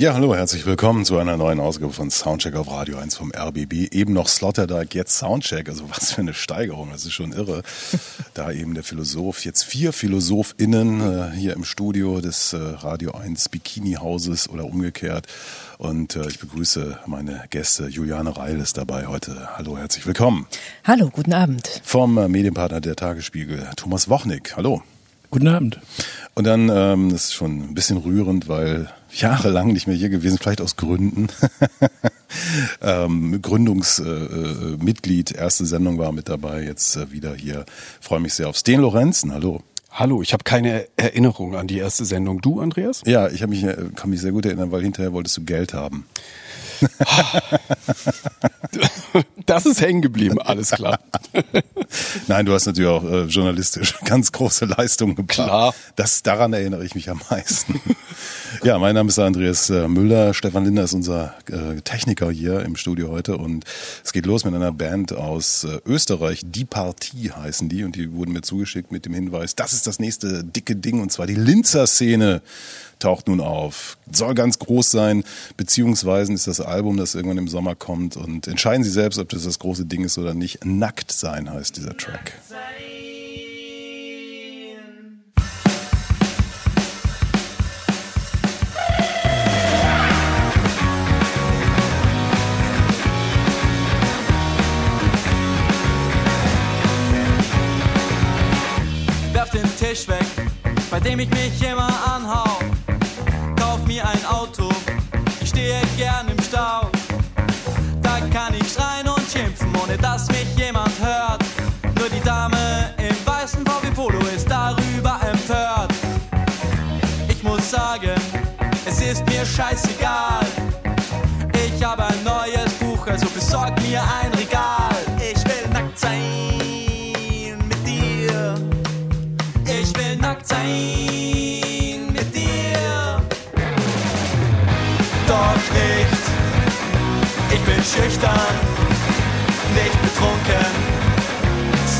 Ja, hallo, herzlich willkommen zu einer neuen Ausgabe von Soundcheck auf Radio 1 vom RBB. Eben noch Sloterdijk, jetzt Soundcheck. Also was für eine Steigerung, das ist schon irre. da eben der Philosoph, jetzt vier PhilosophInnen äh, hier im Studio des äh, Radio 1 Bikini-Hauses oder umgekehrt. Und äh, ich begrüße meine Gäste. Juliane Reil ist dabei heute. Hallo, herzlich willkommen. Hallo, guten Abend. Vom äh, Medienpartner der Tagesspiegel, Thomas Wochnik. Hallo. Guten Abend. Und dann, ähm, das ist schon ein bisschen rührend, weil jahrelang nicht mehr hier gewesen, vielleicht aus Gründen. ähm, Gründungsmitglied, äh, erste Sendung war mit dabei, jetzt äh, wieder hier. Freue mich sehr auf Sten Lorenzen. Hallo. Hallo, ich habe keine Erinnerung an die erste Sendung. Du, Andreas? Ja, ich mich, äh, kann mich sehr gut erinnern, weil hinterher wolltest du Geld haben. das ist hängen geblieben, alles klar. Nein, du hast natürlich auch äh, journalistisch ganz große Leistungen gebracht. Klar. Das, daran erinnere ich mich am meisten. ja, mein Name ist Andreas äh, Müller. Stefan Linder ist unser äh, Techniker hier im Studio heute und es geht los mit einer Band aus äh, Österreich. Die Partie heißen die und die wurden mir zugeschickt mit dem Hinweis, das ist das nächste dicke Ding und zwar die Linzer Szene taucht nun auf. Soll ganz groß sein, beziehungsweise ist das Album, das irgendwann im Sommer kommt. Und entscheiden Sie selbst, ob das das große Ding ist oder nicht. Nackt sein heißt dieser Track. Werf den Tisch weg, bei dem ich mich immer anhau mir ein Auto, ich stehe gern im Stau. Da kann ich schreien und schimpfen, ohne dass mich jemand hört. Nur die Dame im weißen VW Polo ist darüber empört. Ich muss sagen, es ist mir scheißegal. Ich habe ein neues Buch, also besorg mir ein Regal. Ich will nackt sein mit dir. Ich will nackt sein. Bin schüchtern, nicht betrunken,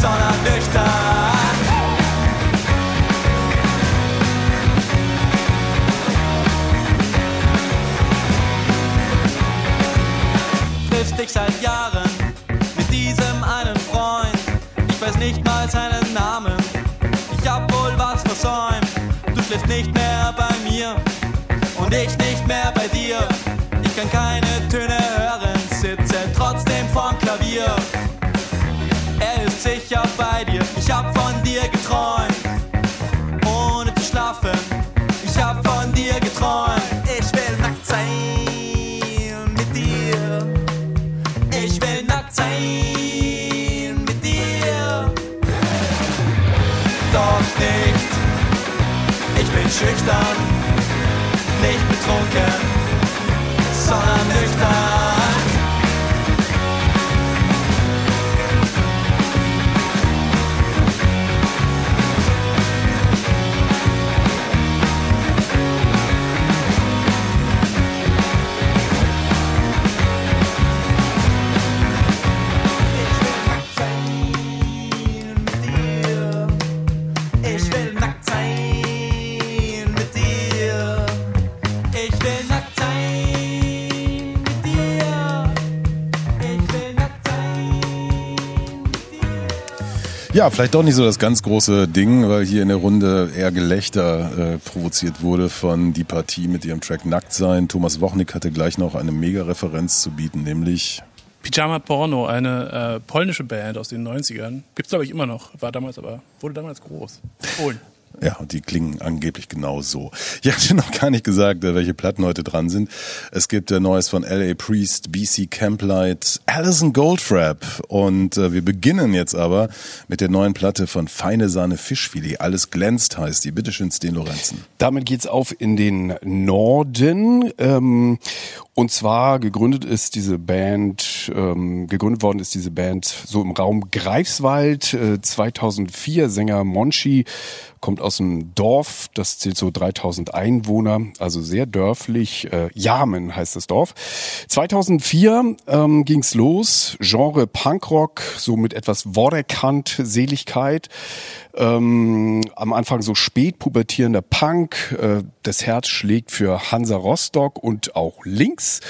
sondern nüchtern. Triffst dich seit Jahren mit diesem einen Freund. Ich weiß nicht mal seinen Namen. Ich hab wohl was versäumt. Du schläfst nicht mehr bei mir und ich nicht mehr bei dir. Vorm Klavier. Er ist sicher bei dir, ich hab von dir geträumt. Ohne zu schlafen, ich hab von dir geträumt. Ich will nackt sein mit dir. Ich will nackt sein mit dir. Doch nicht, ich bin schüchtern, nicht betrunken, Ja, vielleicht doch nicht so das ganz große Ding, weil hier in der Runde eher Gelächter äh, provoziert wurde von die Partie mit ihrem Track Nackt sein. Thomas Wochnik hatte gleich noch eine Mega-Referenz zu bieten, nämlich Pyjama Porno, eine äh, polnische Band aus den 90ern. Gibt's glaube ich immer noch, war damals aber, wurde damals groß. Polen. Ja, und die klingen angeblich genau so. Ich hatte noch gar nicht gesagt, äh, welche Platten heute dran sind. Es gibt äh, Neues von L.A. Priest, BC Camplight, Alison Goldfrapp und äh, wir beginnen jetzt aber mit der neuen Platte von Feine Sahne Fischfilet. Alles glänzt heißt die. Bitte schön, Sten Lorenzen. Damit geht's auf in den Norden. Ähm, und zwar gegründet ist diese Band, ähm, gegründet worden ist diese Band so im Raum Greifswald. Äh, 2004 Sänger Monchi kommt aus einem Dorf, das zählt so 3000 Einwohner, also sehr dörflich. Äh, Jamen heißt das Dorf. 2004 ähm, ging's los, Genre Punkrock, so mit etwas Worrekant-Seligkeit. Ähm, am Anfang so spät pubertierender Punk. Äh, das Herz schlägt für Hansa Rostock und auch links.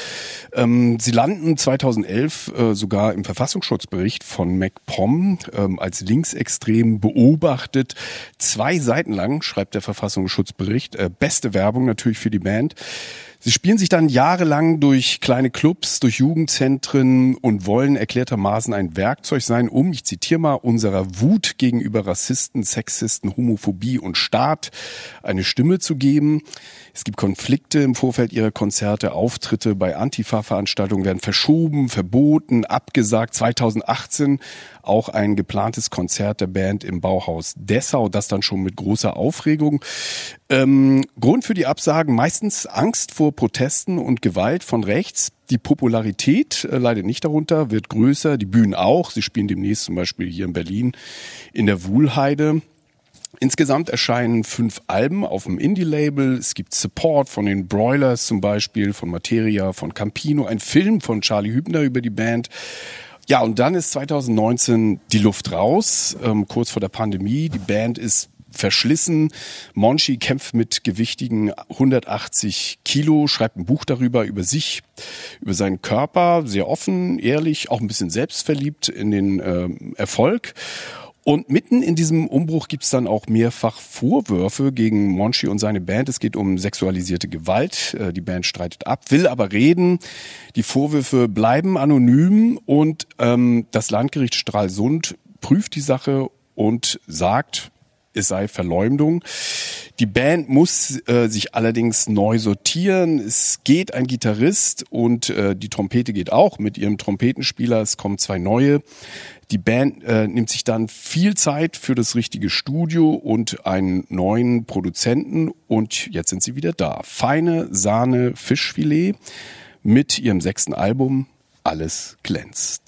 Ähm, sie landen 2011 äh, sogar im Verfassungsschutzbericht von MacPom ähm, als linksextrem beobachtet. Zwei Seiten lang schreibt der Verfassungsschutzbericht. Äh, beste Werbung natürlich für die Band. Sie spielen sich dann jahrelang durch kleine Clubs, durch Jugendzentren und wollen erklärtermaßen ein Werkzeug sein, um, ich zitiere mal, unserer Wut gegenüber Rassisten, Sexisten, Homophobie und Staat eine Stimme zu geben. Es gibt Konflikte im Vorfeld ihrer Konzerte, Auftritte bei Antifa-Veranstaltungen werden verschoben, verboten, abgesagt. 2018 auch ein geplantes Konzert der Band im Bauhaus Dessau, das dann schon mit großer Aufregung. Ähm, Grund für die Absagen meistens Angst vor Protesten und Gewalt von rechts. Die Popularität äh, leidet nicht darunter, wird größer, die Bühnen auch. Sie spielen demnächst zum Beispiel hier in Berlin in der Wuhlheide. Insgesamt erscheinen fünf Alben auf dem Indie-Label. Es gibt Support von den Broilers zum Beispiel, von Materia, von Campino, ein Film von Charlie Hübner über die Band. Ja, und dann ist 2019 die Luft raus, ähm, kurz vor der Pandemie. Die Band ist verschlissen. Monchi kämpft mit gewichtigen 180 Kilo, schreibt ein Buch darüber, über sich, über seinen Körper, sehr offen, ehrlich, auch ein bisschen selbstverliebt in den äh, Erfolg. Und mitten in diesem Umbruch gibt's dann auch mehrfach Vorwürfe gegen Monchi und seine Band. Es geht um sexualisierte Gewalt. Äh, die Band streitet ab, will aber reden. Die Vorwürfe bleiben anonym und ähm, das Landgericht Stralsund prüft die Sache und sagt, es sei Verleumdung. Die Band muss äh, sich allerdings neu sortieren. Es geht ein Gitarrist und äh, die Trompete geht auch mit ihrem Trompetenspieler. Es kommen zwei neue. Die Band äh, nimmt sich dann viel Zeit für das richtige Studio und einen neuen Produzenten und jetzt sind sie wieder da. Feine Sahne Fischfilet mit ihrem sechsten Album Alles glänzt.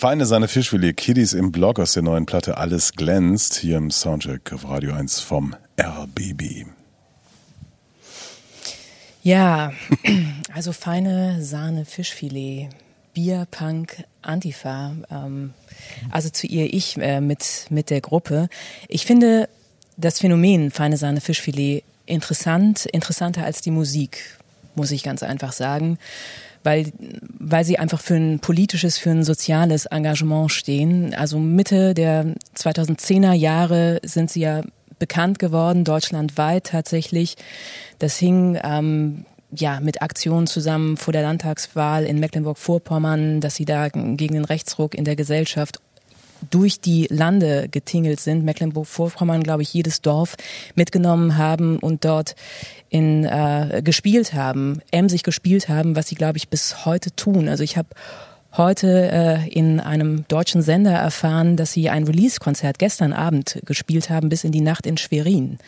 Feine Sahne Fischfilet, Kiddies im Blog aus der neuen Platte Alles glänzt, hier im Soundcheck auf Radio 1 vom RBB. Ja, also feine Sahne, Fischfilet, Bier, Punk, Antifa. Ähm, also zu ihr ich äh, mit, mit der Gruppe. Ich finde das Phänomen feine Sahne, Fischfilet interessant, interessanter als die Musik, muss ich ganz einfach sagen. Weil, weil sie einfach für ein politisches, für ein soziales Engagement stehen. Also Mitte der 2010er Jahre sind sie ja bekannt geworden, deutschlandweit tatsächlich. Das hing ähm, ja mit Aktionen zusammen vor der Landtagswahl in Mecklenburg-Vorpommern, dass sie da gegen den Rechtsruck in der Gesellschaft durch die Lande getingelt sind, Mecklenburg-Vorpommern, glaube ich, jedes Dorf mitgenommen haben und dort in äh, gespielt haben, emsig gespielt haben, was sie, glaube ich, bis heute tun. Also ich habe heute äh, in einem deutschen Sender erfahren, dass sie ein Release-Konzert gestern Abend gespielt haben, bis in die Nacht in Schwerin.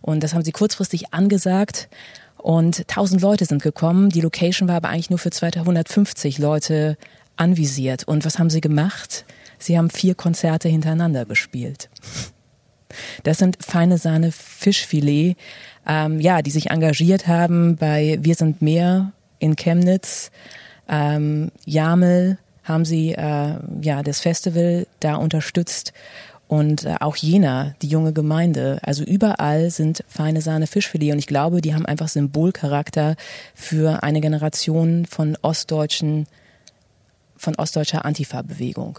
Und das haben sie kurzfristig angesagt. Und tausend Leute sind gekommen. Die Location war aber eigentlich nur für 250 Leute anvisiert. Und was haben sie gemacht? Sie haben vier Konzerte hintereinander gespielt. Das sind feine Sahne Fischfilet, ähm, ja, die sich engagiert haben bei Wir sind mehr in Chemnitz, ähm, Jamel haben sie äh, ja das Festival da unterstützt und äh, auch Jena, die junge Gemeinde. Also überall sind feine Sahne Fischfilet und ich glaube, die haben einfach Symbolcharakter für eine Generation von ostdeutschen, von ostdeutscher Antifa-Bewegung.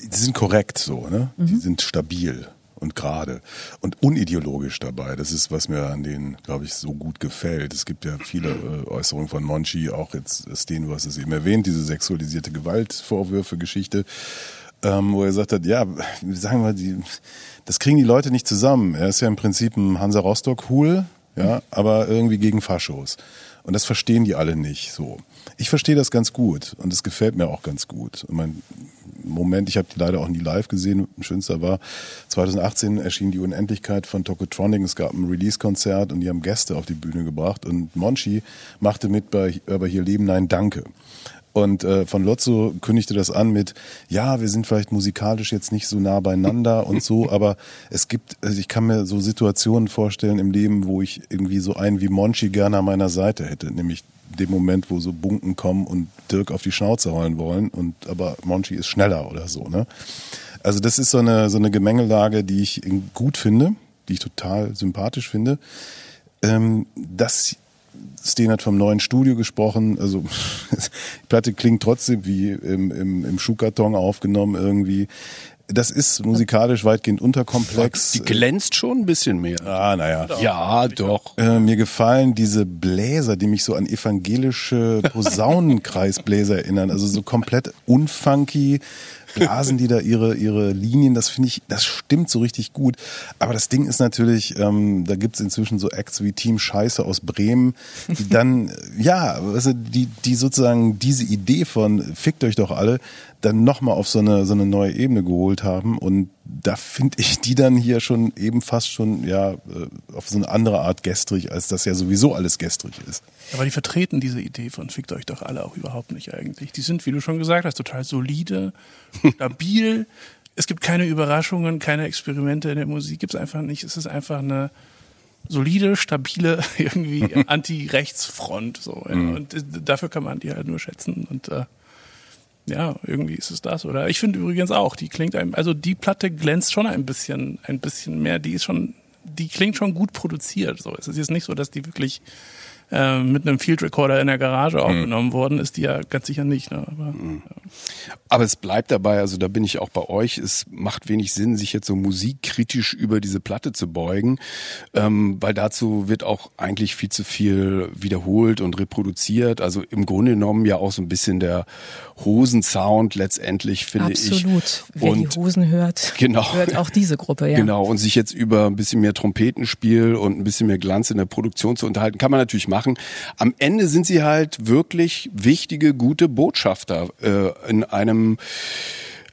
Die sind korrekt so, ne? Die sind stabil und gerade und unideologisch dabei. Das ist, was mir an denen, glaube ich, so gut gefällt. Es gibt ja viele äh, Äußerungen von Monchi, auch jetzt Sten, du hast es eben erwähnt, diese sexualisierte Gewaltvorwürfe, Geschichte, ähm, wo er gesagt hat, ja, sagen wir, die, das kriegen die Leute nicht zusammen. Er ist ja im Prinzip ein Hansa Rostock-Hul, ja, aber irgendwie gegen Faschos. Und das verstehen die alle nicht so. Ich verstehe das ganz gut und es gefällt mir auch ganz gut. Und mein Moment, ich habe die leider auch nie live gesehen. Schönster war 2018 erschien die Unendlichkeit von Tokotronic. Es gab ein Release-Konzert und die haben Gäste auf die Bühne gebracht und Monchi machte mit bei aber hier Leben Nein Danke. Und äh, von Lotso kündigte das an mit, ja, wir sind vielleicht musikalisch jetzt nicht so nah beieinander und so, aber es gibt, also ich kann mir so Situationen vorstellen im Leben, wo ich irgendwie so einen wie Monchi gerne an meiner Seite hätte, nämlich dem Moment, wo so Bunken kommen und Dirk auf die Schnauze heulen wollen und aber Monchi ist schneller oder so, ne? Also das ist so eine so eine Gemengelage, die ich gut finde, die ich total sympathisch finde. Ähm, das Sten hat vom neuen Studio gesprochen. Also die Platte klingt trotzdem wie im, im, im Schuhkarton aufgenommen irgendwie. Das ist musikalisch weitgehend unterkomplex. Die glänzt schon ein bisschen mehr. Ah, naja. Ja, doch. Äh, mir gefallen diese Bläser, die mich so an evangelische Posaunenkreisbläser erinnern. Also so komplett unfunky, blasen die da ihre, ihre Linien. Das finde ich, das stimmt so richtig gut. Aber das Ding ist natürlich, ähm, da gibt's inzwischen so Acts wie Team Scheiße aus Bremen, die dann, ja, also die, die sozusagen diese Idee von fickt euch doch alle, dann nochmal auf so eine, so eine neue Ebene geholt haben. Und da finde ich die dann hier schon eben fast schon, ja, äh, auf so eine andere Art gestrig, als das ja sowieso alles gestrig ist. Aber die vertreten diese Idee von fickt euch doch alle auch überhaupt nicht eigentlich. Die sind, wie du schon gesagt hast, total solide, stabil. es gibt keine Überraschungen, keine Experimente in der Musik, gibt es einfach nicht. Es ist einfach eine solide, stabile irgendwie Anti-Rechtsfront. So, ja. Und äh, dafür kann man die halt nur schätzen. Und äh, ja, irgendwie ist es das. Oder ich finde übrigens auch, die klingt einem, also die Platte glänzt schon ein bisschen, ein bisschen mehr. Die ist schon, die klingt schon gut produziert. So, es ist jetzt nicht so, dass die wirklich äh, mit einem Field Recorder in der Garage aufgenommen worden ist, die ja ganz sicher nicht. Ne? Aber, Aber es bleibt dabei, also da bin ich auch bei euch, es macht wenig Sinn, sich jetzt so musikkritisch über diese Platte zu beugen, ähm, weil dazu wird auch eigentlich viel zu viel wiederholt und reproduziert. Also im Grunde genommen ja auch so ein bisschen der Hosensound letztendlich, finde ich. Absolut. Wer Und die Hosen hört, Genau. hört auch diese Gruppe, ja. Genau, und sich jetzt über ein bisschen mehr Trompetenspiel und ein bisschen mehr Glanz in der Produktion zu unterhalten, kann man natürlich machen. Am Ende sind sie halt wirklich wichtige, gute Botschafter äh, in einem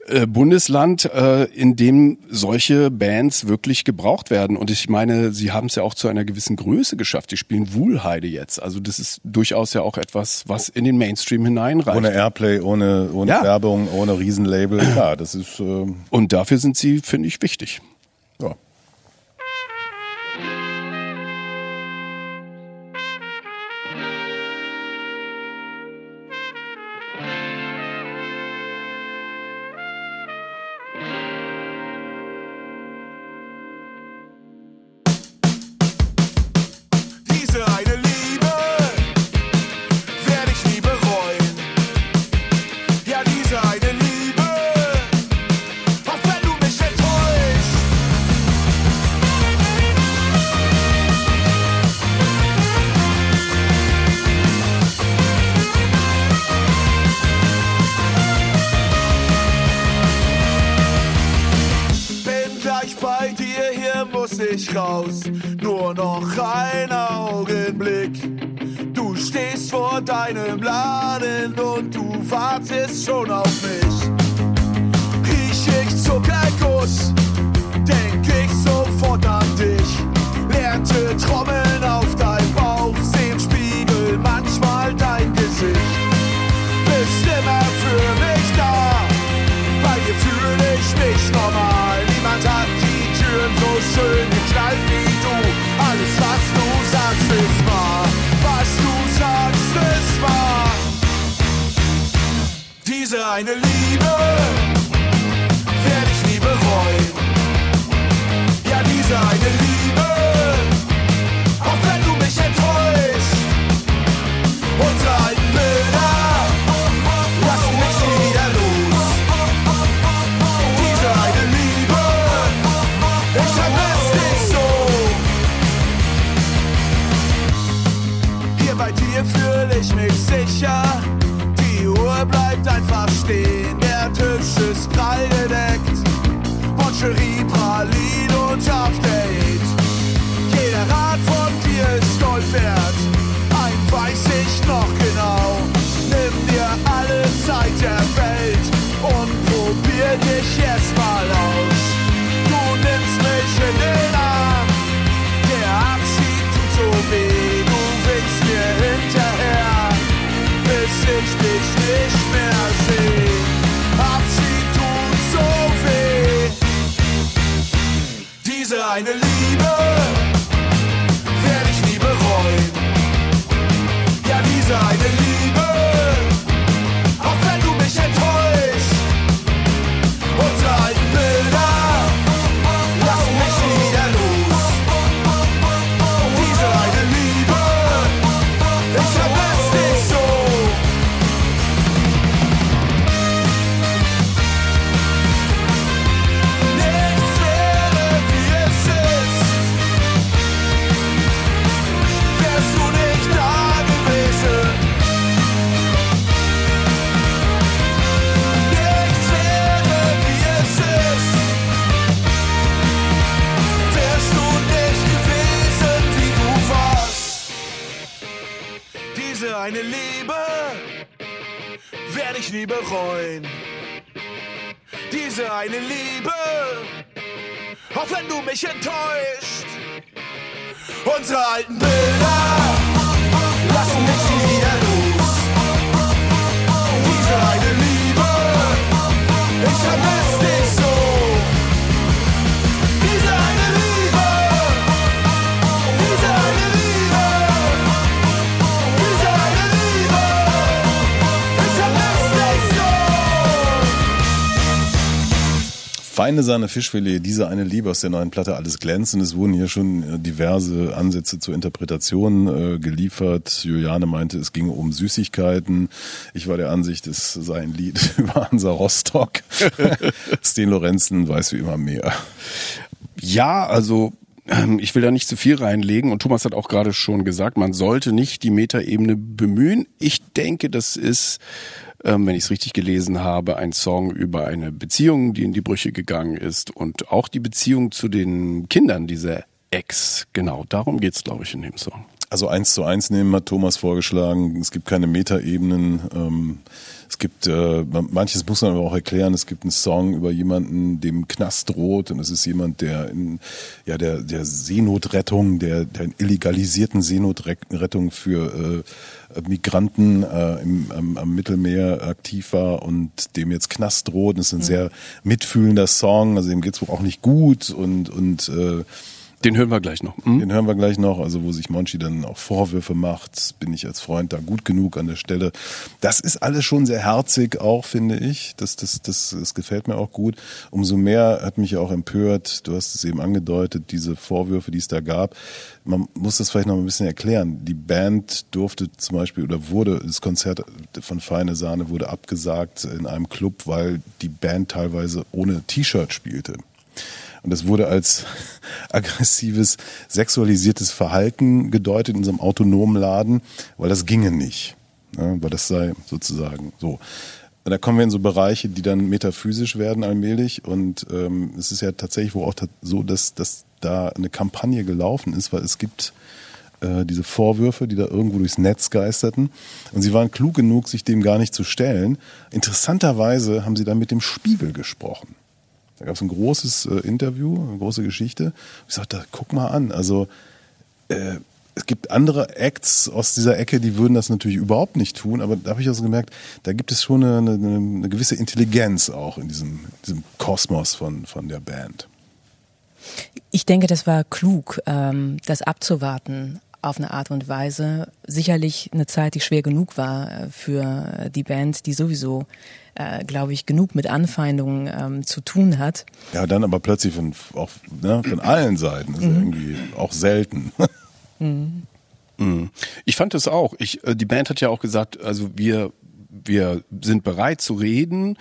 äh, Bundesland, äh, in dem solche Bands wirklich gebraucht werden. Und ich meine, sie haben es ja auch zu einer gewissen Größe geschafft. Die spielen Wuhlheide jetzt. Also das ist durchaus ja auch etwas, was in den Mainstream hineinreicht. Ohne Airplay, ohne, ohne Ja. Werbung, ohne Riesenlabel. Klar, das ist, ähm, Und dafür sind sie, finde ich, wichtig. ja. Liebe werde nie bereuen. Ja, diese eine Liebe, auch wenn du mich enttäuscht. Unsere alten Bilder lassen mich nie wieder los. Diese eine Liebe, ich vermisse dich so. Hier bei dir fühle ich mich sicher. Die Uhr bleibt einfach stehen. Ist prall gedeckt. Moncherie, Pralin und After-Eight. Jeder Rat von dir ist Gold wert. Ein weiß ich noch genau. Nimm dir alle Zeit der Welt und probier dich erstmal aus. Du nimmst mich in den Arm. Bereuen. Diese eine Liebe, auch wenn du mich enttäuscht. Unsere alten Bilder Feine Sahne Fischfilet, diese eine Liebe aus der neuen Platte, alles glänzt. Und es wurden hier schon äh, diverse Ansätze zur Interpretation äh, geliefert. Juliane meinte, es ginge um Süßigkeiten. Ich war der Ansicht, es sei ein Lied über Hansa Rostock. Sten Lorenzen weiß wie immer mehr. Ja, also ähm, ich will da nicht zu viel reinlegen und Thomas hat auch gerade schon gesagt, man sollte nicht die Metaebene bemühen. Ich denke, das ist, ähm, wenn ich es richtig gelesen habe, ein Song über eine Beziehung, die in die Brüche gegangen ist und auch die Beziehung zu den Kindern dieser Ex. Genau, darum geht's, glaube ich, in dem Song. Also eins zu eins nehmen hat Thomas vorgeschlagen. Es gibt keine Metaebenen. Ähm, es gibt, äh, manches muss man aber auch erklären. Es gibt einen Song über jemanden, dem Knast droht. Und es ist jemand, der in, ja, der, der Seenotrettung, der, der illegalisierten Seenotrettung für äh, Migranten äh, im, am, am Mittelmeer aktiv war und dem jetzt Knast droht. Es ist ein mhm. sehr mitfühlender Song. Also ihm geht's wohl auch nicht gut und, und äh, den hören wir gleich noch. Mhm. Den hören wir gleich noch, also wo sich Monchi dann auch Vorwürfe macht, bin ich als Freund da gut genug an der Stelle. Das ist alles schon sehr herzig auch, finde ich. Das, das, das, das gefällt mir auch gut. Umso mehr hat mich auch empört, du hast es eben angedeutet, diese Vorwürfe, die es da gab. Man muss das vielleicht noch ein bisschen erklären. Die Band durfte zum Beispiel oder wurde, das Konzert von Feine Sahne wurde abgesagt in einem Club, weil die Band teilweise ohne T-Shirt spielte. Und das wurde als aggressives, sexualisiertes Verhalten gedeutet in unserem autonomen Laden, weil das ginge nicht. Ja, weil das sei sozusagen so. Und da kommen wir in so Bereiche, die dann metaphysisch werden allmählich. Und ähm, es ist ja tatsächlich wohl auch so, dass, dass da eine Kampagne gelaufen ist, weil es gibt äh, diese Vorwürfe, die da irgendwo durchs Netz geisterten. Und sie waren klug genug, sich dem gar nicht zu stellen. Interessanterweise haben sie dann mit dem Spiegel gesprochen. Da gab es ein großes äh, Interview, eine große Geschichte. Ich sagte, guck mal an, also äh, es gibt andere Acts aus dieser Ecke, die würden das natürlich überhaupt nicht tun, aber da habe ich also gemerkt, da gibt es schon eine, eine, eine gewisse Intelligenz auch in diesem, diesem Kosmos von, von der Band. Ich denke, das war klug, ähm, das abzuwarten auf eine Art und Weise. Sicherlich eine Zeit, die schwer genug war äh, für die Band, die sowieso äh, glaube ich, genug mit Anfeindungen ähm, zu tun hat. Ja, dann aber plötzlich von, auch, ne, von allen Seiten. Das ist mhm. irgendwie auch selten. Mhm. mhm. Ich fand es auch. Ich, äh, die Band hat ja auch gesagt, also wir wir sind bereit zu reden.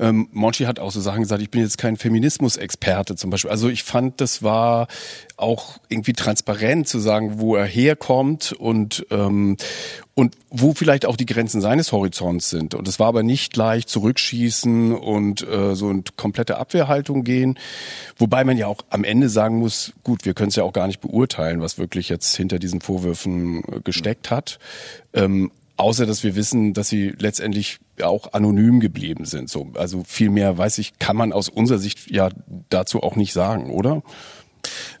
Ähm, Monchi hat auch so Sachen gesagt, ich bin jetzt kein Feminismus-Experte zum Beispiel. Also ich fand, das war auch irgendwie transparent zu sagen, wo er herkommt und ähm, und wo vielleicht auch die Grenzen seines Horizonts sind. Und es war aber nicht leicht zurückschießen und äh, so in komplette Abwehrhaltung gehen. Wobei man ja auch am Ende sagen muss, gut, wir können es ja auch gar nicht beurteilen, was wirklich jetzt hinter diesen Vorwürfen äh, gesteckt hat. Ähm, Außer dass wir wissen, dass sie letztendlich auch anonym geblieben sind. So, also viel mehr weiß ich, kann man aus unserer Sicht ja dazu auch nicht sagen, oder?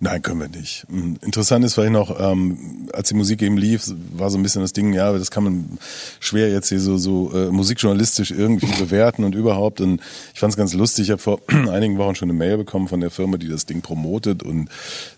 Nein, können wir nicht. Hm, interessant ist vielleicht noch, ähm, als die Musik eben lief, war so ein bisschen das Ding, ja, das kann man schwer jetzt hier so, so äh, musikjournalistisch irgendwie bewerten und überhaupt. Und ich fand es ganz lustig. Ich habe vor einigen Wochen schon eine Mail bekommen von der Firma, die das Ding promotet. Und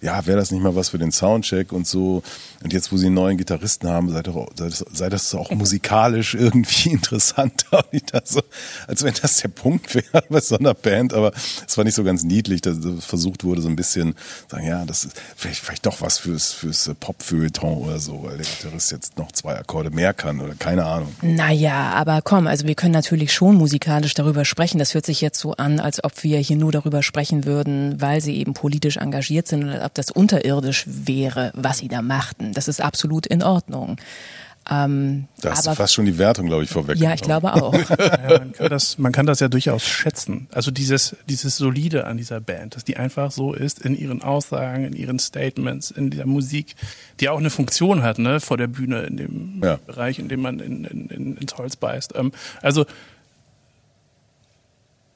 ja, wäre das nicht mal was für den Soundcheck und so. Und jetzt, wo sie einen neuen Gitarristen haben, sei, doch, sei, das, sei das auch musikalisch irgendwie interessanter. So, als wenn das der Punkt wäre bei so einer Band. Aber es war nicht so ganz niedlich, dass versucht wurde, so ein bisschen sagen, ja, das ist vielleicht, vielleicht doch was fürs, fürs Pop-Feuilleton oder so, weil der Gitarrist jetzt noch zwei Akkorde mehr kann oder keine Ahnung. Naja, aber komm, also wir können natürlich schon musikalisch darüber sprechen. Das hört sich jetzt so an, als ob wir hier nur darüber sprechen würden, weil sie eben politisch engagiert sind oder ob das unterirdisch wäre, was sie da machten. Das ist absolut in Ordnung. Ähm, da hast du fast schon die Wertung, glaube ich, vorweg. Ja, ich glaube auch. ja, man, kann das, man kann das ja durchaus schätzen. Also dieses, dieses Solide an dieser Band, dass die einfach so ist in ihren Aussagen, in ihren Statements, in dieser Musik, die auch eine Funktion hat, ne, vor der Bühne, in dem ja. Bereich, in dem man in, in, in, ins Holz beißt. Ähm, also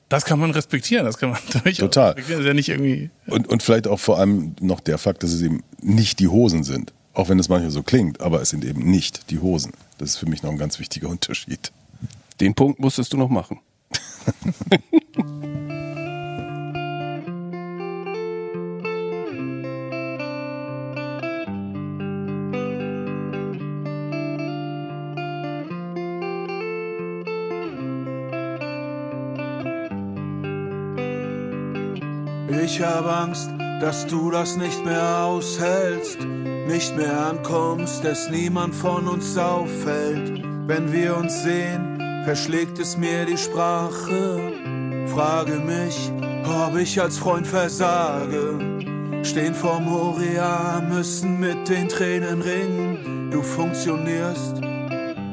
das kann man respektieren, das kann man durchaus Total. respektieren. Das ist ja nicht irgendwie. Und, und vielleicht auch vor allem noch der Fakt, dass es eben nicht die Hosen sind. Auch wenn es manchmal so klingt, aber es sind eben nicht die Hosen. Das ist für mich noch ein ganz wichtiger Unterschied. Den Punkt musstest du noch machen. Ich hab Angst, dass du das nicht mehr aushältst, nicht mehr ankommst, dass niemand von uns auffällt. Wenn wir uns sehen, verschlägt es mir die Sprache. Frage mich, ob ich als Freund versage. Stehen vorm Moria, müssen mit den Tränen ringen. Du funktionierst,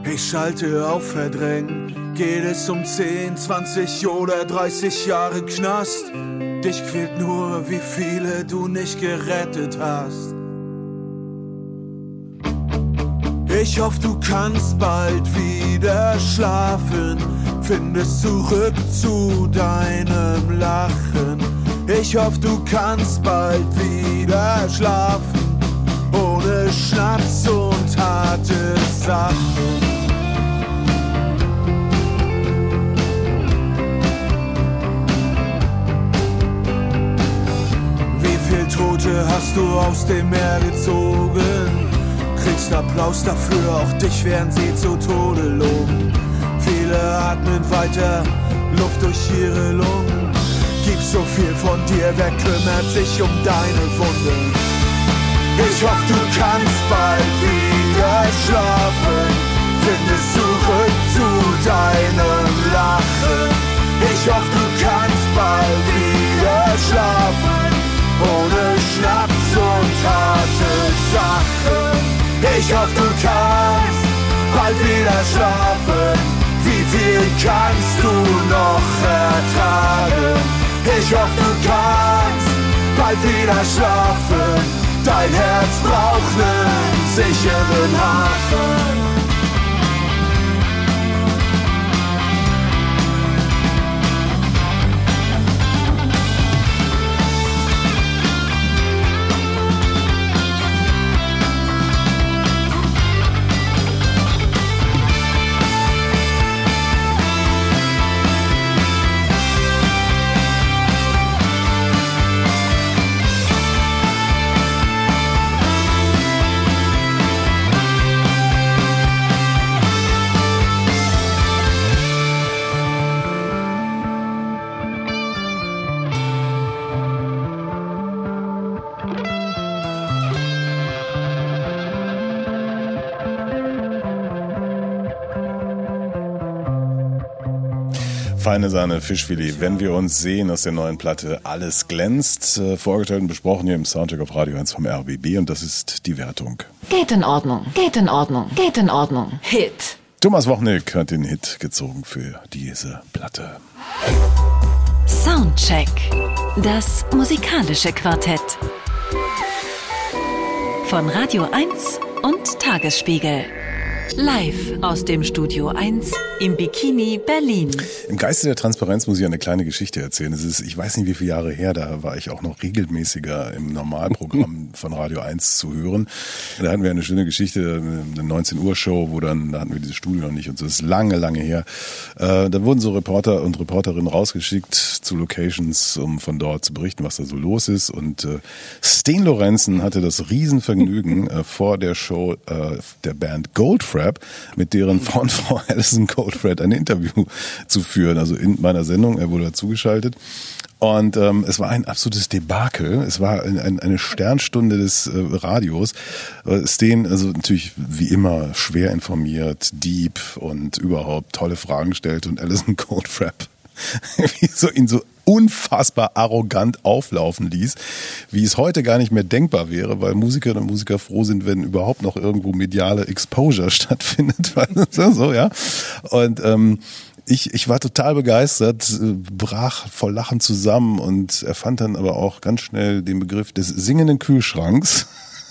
ich schalte auf Verdrängen. Geht es um 10, 20 oder 30 Jahre Knast? Dich quält nur, wie viele du nicht gerettet hast. Ich hoffe, du kannst bald wieder schlafen, findest zurück zu deinem Lachen. Ich hoffe, du kannst bald wieder schlafen, ohne Schnaps und harte Sachen. Hast du aus dem Meer gezogen? Kriegst Applaus dafür, auch dich werden sie zu Tode loben. Viele atmen weiter Luft durch ihre Lungen. Gib so viel von dir, wer kümmert sich um deine Wunden? Ich hoffe, du kannst bald wieder schlafen, findest zurück zu deinem Lachen. Ich hoffe, du kannst bald wieder schlafen, ohne Schnaps und harte Sachen. Ich hoffe, du kannst bald wieder schlafen. Wie viel kannst du noch ertragen? Ich hoffe, du kannst bald wieder schlafen. Dein Herz braucht einen sicheren Hafen. Feine Sahne, Fischfilet. Wenn wir uns sehen aus der neuen Platte Alles glänzt, äh, vorgestellt und besprochen hier im Soundtrack auf Radio 1 vom RBB und das ist die Wertung. Geht in Ordnung, geht in Ordnung, geht in Ordnung. Hit. Thomas Wochnick hat den Hit gezogen für diese Platte. Soundcheck. Das musikalische Quartett. Von Radio 1 und Tagesspiegel. Live aus dem Studio 1 im Bikini Berlin. Im Geiste der Transparenz muss ich eine kleine Geschichte erzählen. Es ist, ich weiß nicht, wie viele Jahre her, da war ich auch noch regelmäßiger im Normalprogramm von Radio 1 zu hören. Da hatten wir eine schöne Geschichte, eine 19 Uhr Show, wo dann, da hatten wir dieses Studio noch nicht und so. Das ist lange, lange her. Äh, da wurden so Reporter und Reporterinnen rausgeschickt zu Locations, um von dort zu berichten, was da so los ist. Und äh, Sten Lorenzen hatte das Riesenvergnügen, äh, vor der Show äh, der Band Goldfrapp, mit deren Frauenfrau Alison Goldfrapp ein Interview zu führen. Also in meiner Sendung, er wurde dazugeschaltet. Und ähm, es war ein absolutes Debakel. Es war ein, ein, eine Sternstunde des äh, Radios. Äh, also natürlich wie immer schwer informiert, deep und überhaupt tolle Fragen stellt und Alison Goldfrapp wie so ihn so unfassbar arrogant auflaufen ließ, wie es heute gar nicht mehr denkbar wäre, weil Musikerinnen und Musiker froh sind, wenn überhaupt noch irgendwo mediale Exposure stattfindet. so, ja. Und ähm, ich, ich war total begeistert, brach voll Lachen zusammen und erfand dann aber auch ganz schnell den Begriff des singenden Kühlschranks.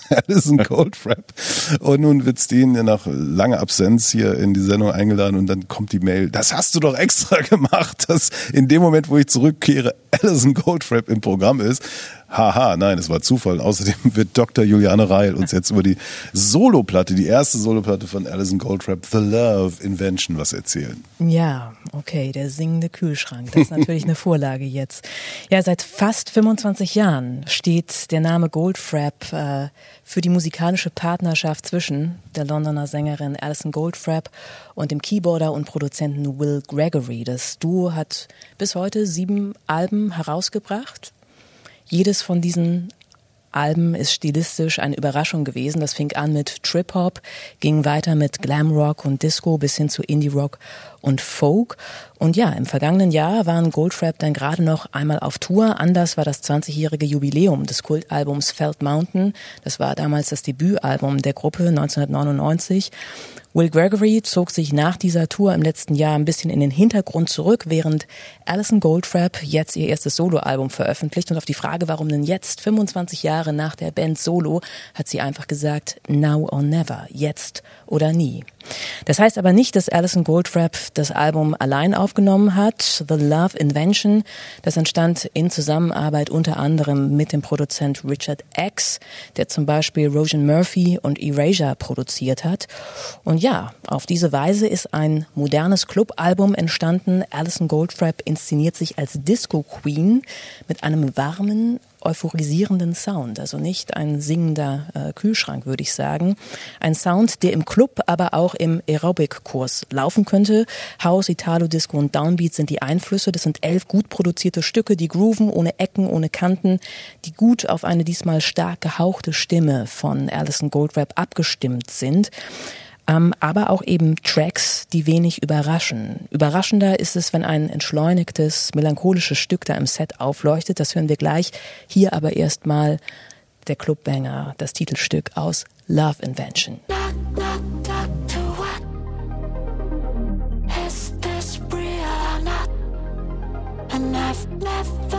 Alison Goldfrapp. Und nun wird Steen nach langer Absenz hier in die Sendung eingeladen und dann kommt die Mail, das hast du doch extra gemacht, dass in dem Moment, wo ich zurückkehre, Alison Goldfrapp im Programm ist. Haha, nein, es war Zufall. Außerdem wird Dr. Juliane Reil uns jetzt über die Soloplatte, die erste Soloplatte von Alison Goldfrapp, The Love Invention, was erzählen. Ja, okay, der singende Kühlschrank. Das ist natürlich eine Vorlage jetzt. Ja, seit fast 25 Jahren steht der Name Goldfrapp äh, für die musikalische Partnerschaft zwischen der Londoner Sängerin Alison Goldfrapp und dem Keyboarder und Produzenten Will Gregory. Das Duo hat bis heute sieben Alben herausgebracht Jedes von diesen Alben ist stilistisch eine Überraschung gewesen. Das fing an mit Trip Hop, ging weiter mit Glam Rock und Disco bis hin zu Indie Rock und Folk. Und ja, im vergangenen Jahr waren Goldfrapp dann gerade noch einmal auf Tour. Anders war das 20-jährige Jubiläum des Kultalbums Felt Mountain. Das war damals das Debütalbum der Gruppe 1999. Will Gregory zog sich nach dieser Tour im letzten Jahr ein bisschen in den Hintergrund zurück, während Alison Goldfrapp jetzt ihr erstes Soloalbum veröffentlicht. Und auf die Frage, warum denn jetzt, 25 Jahre nach der Band Solo, hat sie einfach gesagt, now or never, jetzt oder nie. Das heißt aber nicht, dass Alison Goldfrapp das Album allein aufgenommen hat. The Love Invention, das entstand in Zusammenarbeit unter anderem mit dem Produzent Richard X, der zum Beispiel Rojan Murphy und Erasure produziert hat. Und ja, auf diese Weise ist ein modernes Clubalbum entstanden. Alison Goldfrapp inszeniert sich als Disco Queen mit einem warmen, euphorisierenden Sound. Also nicht ein singender äh, Kühlschrank, würde ich sagen. Ein Sound, der im Club, aber auch im Aerobic-Kurs laufen könnte. House, Italo, Disco und Downbeat sind die Einflüsse. Das sind elf gut produzierte Stücke, die grooven, ohne Ecken, ohne Kanten, die gut auf eine diesmal stark gehauchte Stimme von Alison Goldrap abgestimmt sind ähm, aber auch eben Tracks, die wenig überraschen. Überraschender ist es, wenn ein entschleunigtes, melancholisches Stück da im Set aufleuchtet. Das hören wir gleich. Hier aber erstmal der Clubbanger, das Titelstück aus Love Invention. I've never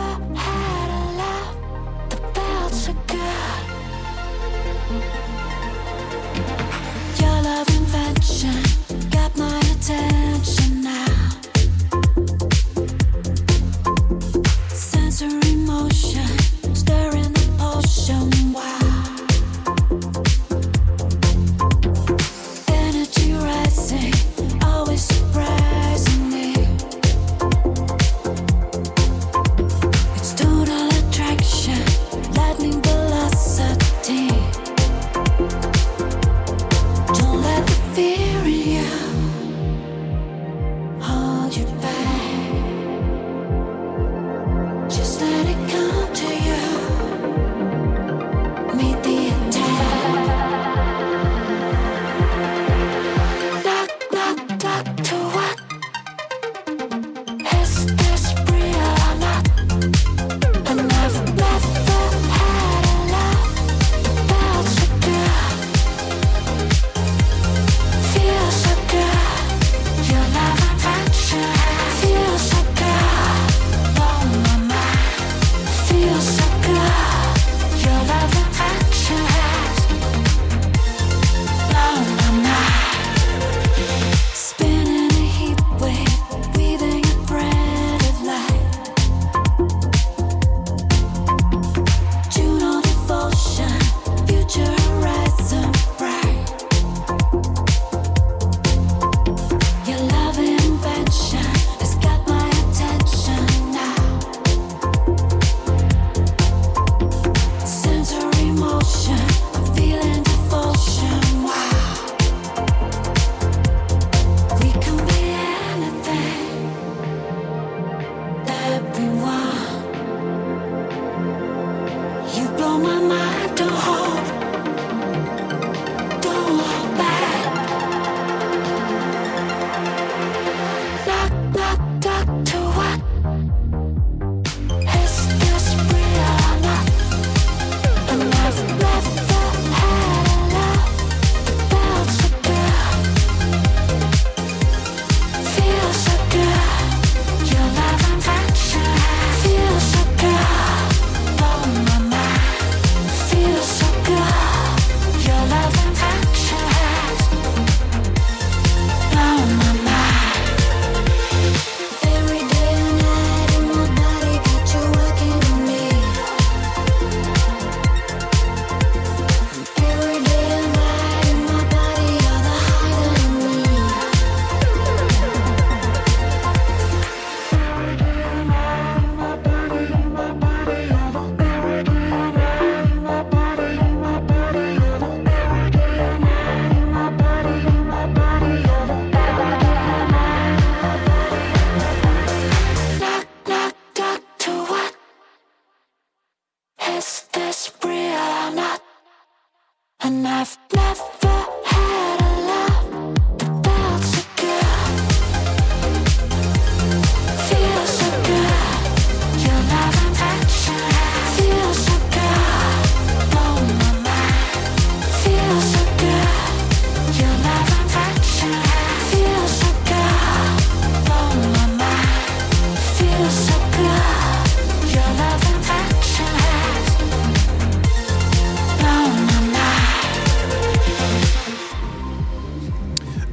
enough, enough.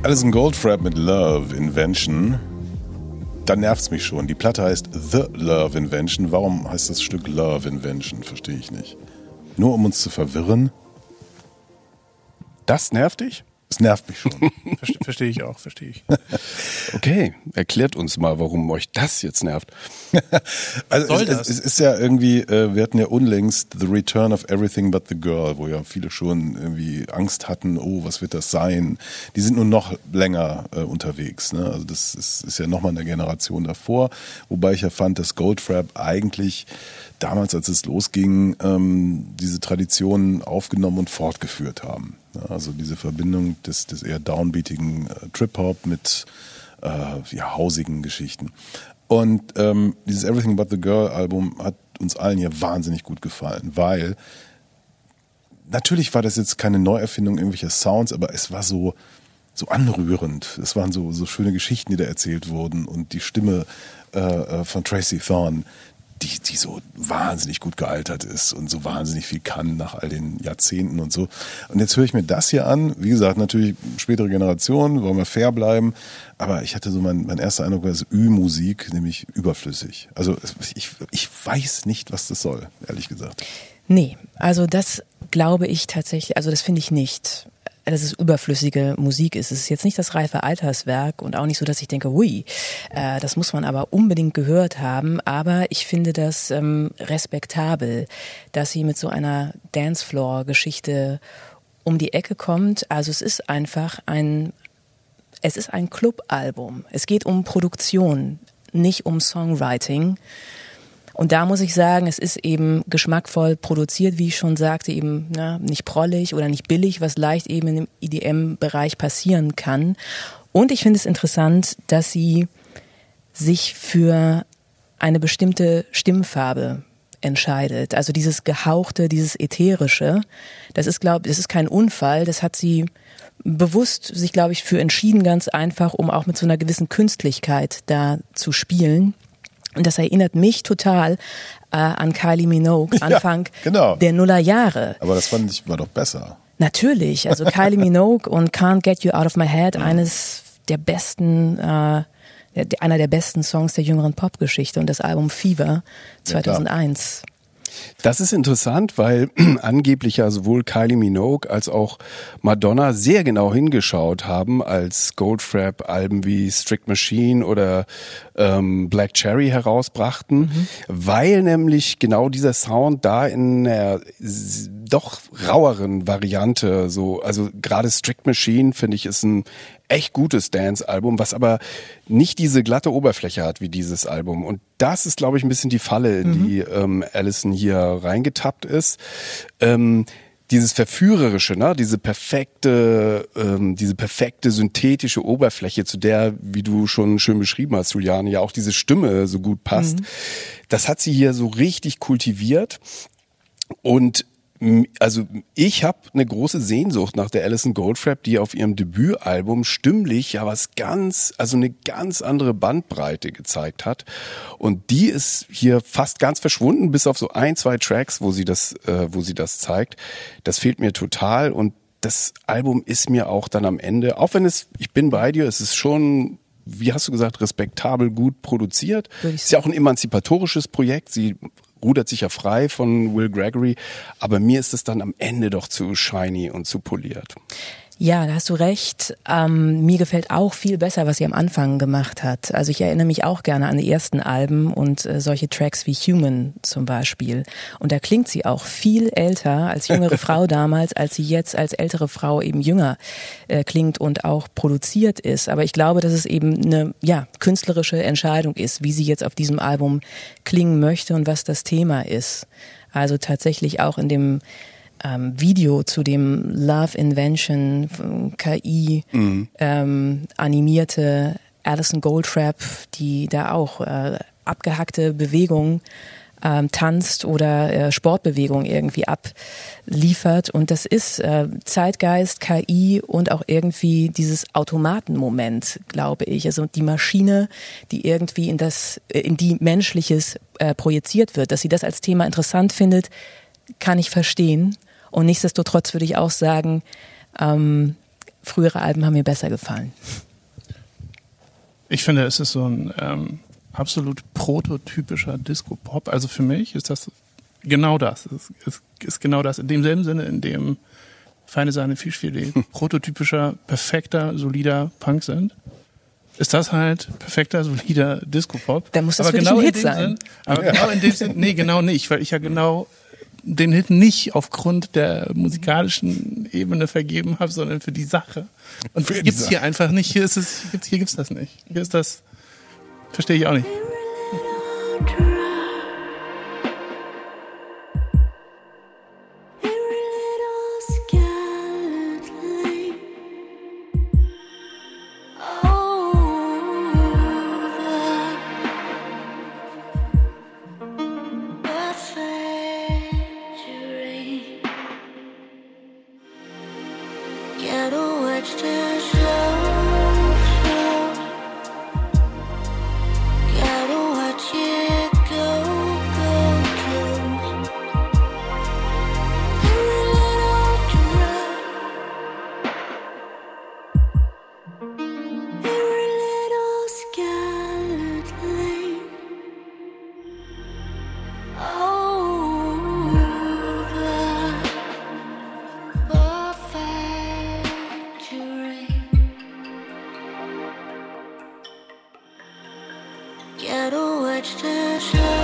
Alison Goldfrapp mit Love Invention. Da nervt's mich schon. Die Platte heißt The Love Invention. Warum heißt das Stück Love Invention? Verstehe ich nicht. Nur um uns zu verwirren? Das nervt dich? Es nervt mich schon. Verste- Verstehe ich auch, verstehe ich. Okay, erklärt uns mal, warum euch das jetzt nervt. Also soll es, das? es, ist ja irgendwie, äh, wir hatten ja unlängst The Return of Everything But the Girl, wo ja viele schon irgendwie Angst hatten, oh, was wird das sein? Die sind nun noch länger äh, unterwegs. Ne? Also das ist, ist ja nochmal eine Generation davor, wobei ich ja fand, dass Goldfrapp eigentlich damals, als es losging, ähm, diese Traditionen aufgenommen und fortgeführt haben. Ja, also diese Verbindung des, des eher downbeatigen äh, Trip-Hop mit äh, ja, hausigen Geschichten. Und ähm, dieses Everything But the Girl Album hat uns allen hier wahnsinnig gut gefallen, weil natürlich war das jetzt keine Neuerfindung irgendwelcher Sounds, aber es war so so anrührend. Es waren so so schöne Geschichten, die da erzählt wurden und die Stimme äh, äh, von Tracy Thorn, die die so wahnsinnig gut gealtert ist und so wahnsinnig viel kann nach all den Jahrzehnten und so. Und jetzt höre ich mir das hier an. Wie gesagt, natürlich spätere Generationen, wollen wir fair bleiben. Aber ich hatte so mein, mein erster Eindruck es Ü-Musik, nämlich überflüssig. Also ich, ich weiß nicht, was das soll, ehrlich gesagt. Nee, also das glaube ich tatsächlich, also das finde ich nicht, dass es überflüssige Musik ist. Es ist jetzt nicht das reife Alterswerk und auch nicht so, dass ich denke, hui, äh, das muss man aber unbedingt gehört haben. Aber ich finde das ähm, respektabel, dass sie mit so einer Dancefloor-Geschichte um die Ecke kommt. Also es ist einfach ein, es ist ein Clubalbum. Es geht um Produktion, nicht um Songwriting. Und da muss ich sagen, es ist eben geschmackvoll produziert, wie ich schon sagte, eben ne, nicht prollig oder nicht billig, was leicht eben im IDM-Bereich passieren kann. Und ich finde es interessant, dass sie sich für eine bestimmte Stimmfarbe entscheidet. Also dieses gehauchte, dieses ätherische, das ist glaube, das ist kein Unfall, das hat sie bewusst sich glaube ich für entschieden ganz einfach, um auch mit so einer gewissen Künstlichkeit da zu spielen. Und das erinnert mich total äh, an Kylie Minogue, Anfang genau. der Nullerjahre. Aber das fand ich war doch besser. Natürlich, also Kylie Minogue und Can't Get You Out of My Head, eines der besten, äh, der, einer der besten Songs der jüngeren Popgeschichte und das Album Fever 2001. Das ist interessant, weil angeblich ja sowohl Kylie Minogue als auch Madonna sehr genau hingeschaut haben, als Goldfrapp Alben wie Strict Machine oder ähm, Black Cherry herausbrachten, weil nämlich genau dieser Sound da in einer s- doch raueren Variante so, also gerade Strict Machine finde ich ist ein echt gutes Dance-Album, was aber nicht diese glatte Oberfläche hat wie dieses Album. Und das ist, glaube ich, ein bisschen die Falle, in die ähm, Allison hier reingetappt ist. Ähm, dieses verführerische, ne, diese perfekte, ähm, diese perfekte synthetische Oberfläche, zu der, wie du schon schön beschrieben hast, Juliane, ja auch diese Stimme so gut passt. Das hat sie hier so richtig kultiviert. Und also ich habe eine große Sehnsucht nach der Alison Goldfrapp, die auf ihrem Debütalbum stimmlich ja was ganz, also eine ganz andere Bandbreite gezeigt hat. Und die ist hier fast ganz verschwunden, bis auf so ein, zwei Tracks, wo sie das, äh, wo sie das zeigt. Das fehlt mir total und das Album ist mir auch dann am Ende, auch wenn es, ich bin bei dir, es ist schon wie hast du gesagt, respektabel gut produziert. Ist ja auch ein emanzipatorisches Projekt. Sie rudert sich ja frei von Will Gregory, aber mir ist es dann am Ende doch zu shiny und zu poliert. Ja, da hast du recht. Ähm, mir gefällt auch viel besser, was sie am Anfang gemacht hat. Also ich erinnere mich auch gerne an die ersten Alben und äh, solche Tracks wie Human zum Beispiel. Und da klingt sie auch viel älter als jüngere Frau damals, als sie jetzt als ältere Frau eben jünger äh, klingt und auch produziert ist. Aber ich glaube, dass es eben eine ja, künstlerische Entscheidung ist, wie sie jetzt auf diesem Album klingen möchte und was das Thema ist. Also tatsächlich auch in dem ähm, Video zu dem Love Invention KI ähm, animierte Alison Goldfrapp, die da auch äh, abgehackte Bewegungen ähm, tanzt oder äh, Sportbewegung irgendwie abliefert. Und das ist äh, Zeitgeist, KI und auch irgendwie dieses Automatenmoment, glaube ich. Also die Maschine, die irgendwie in das, äh, in die Menschliches äh, projiziert wird, dass sie das als Thema interessant findet, kann ich verstehen. Und nichtsdestotrotz würde ich auch sagen, ähm, frühere Alben haben mir besser gefallen. Ich finde, es ist so ein ähm, absolut prototypischer Disco-Pop. Also für mich ist das genau das. Es ist, ist genau das. In demselben Sinne, in dem Feine Sahne Fischfilet prototypischer, perfekter, solider Punk sind, ist das halt perfekter, solider Disco-Pop. Dann muss das Aber genau Hit sein. Sinn, aber genau in dem Sinn, nee, genau nicht, weil ich ja genau den Hit nicht aufgrund der musikalischen Ebene vergeben habe, sondern für die Sache. Und Für die gibt's Sache. hier einfach nicht. Hier ist es, hier gibt's, hier gibt's das nicht. Hier ist das, verstehe ich auch nicht. Watch the slow,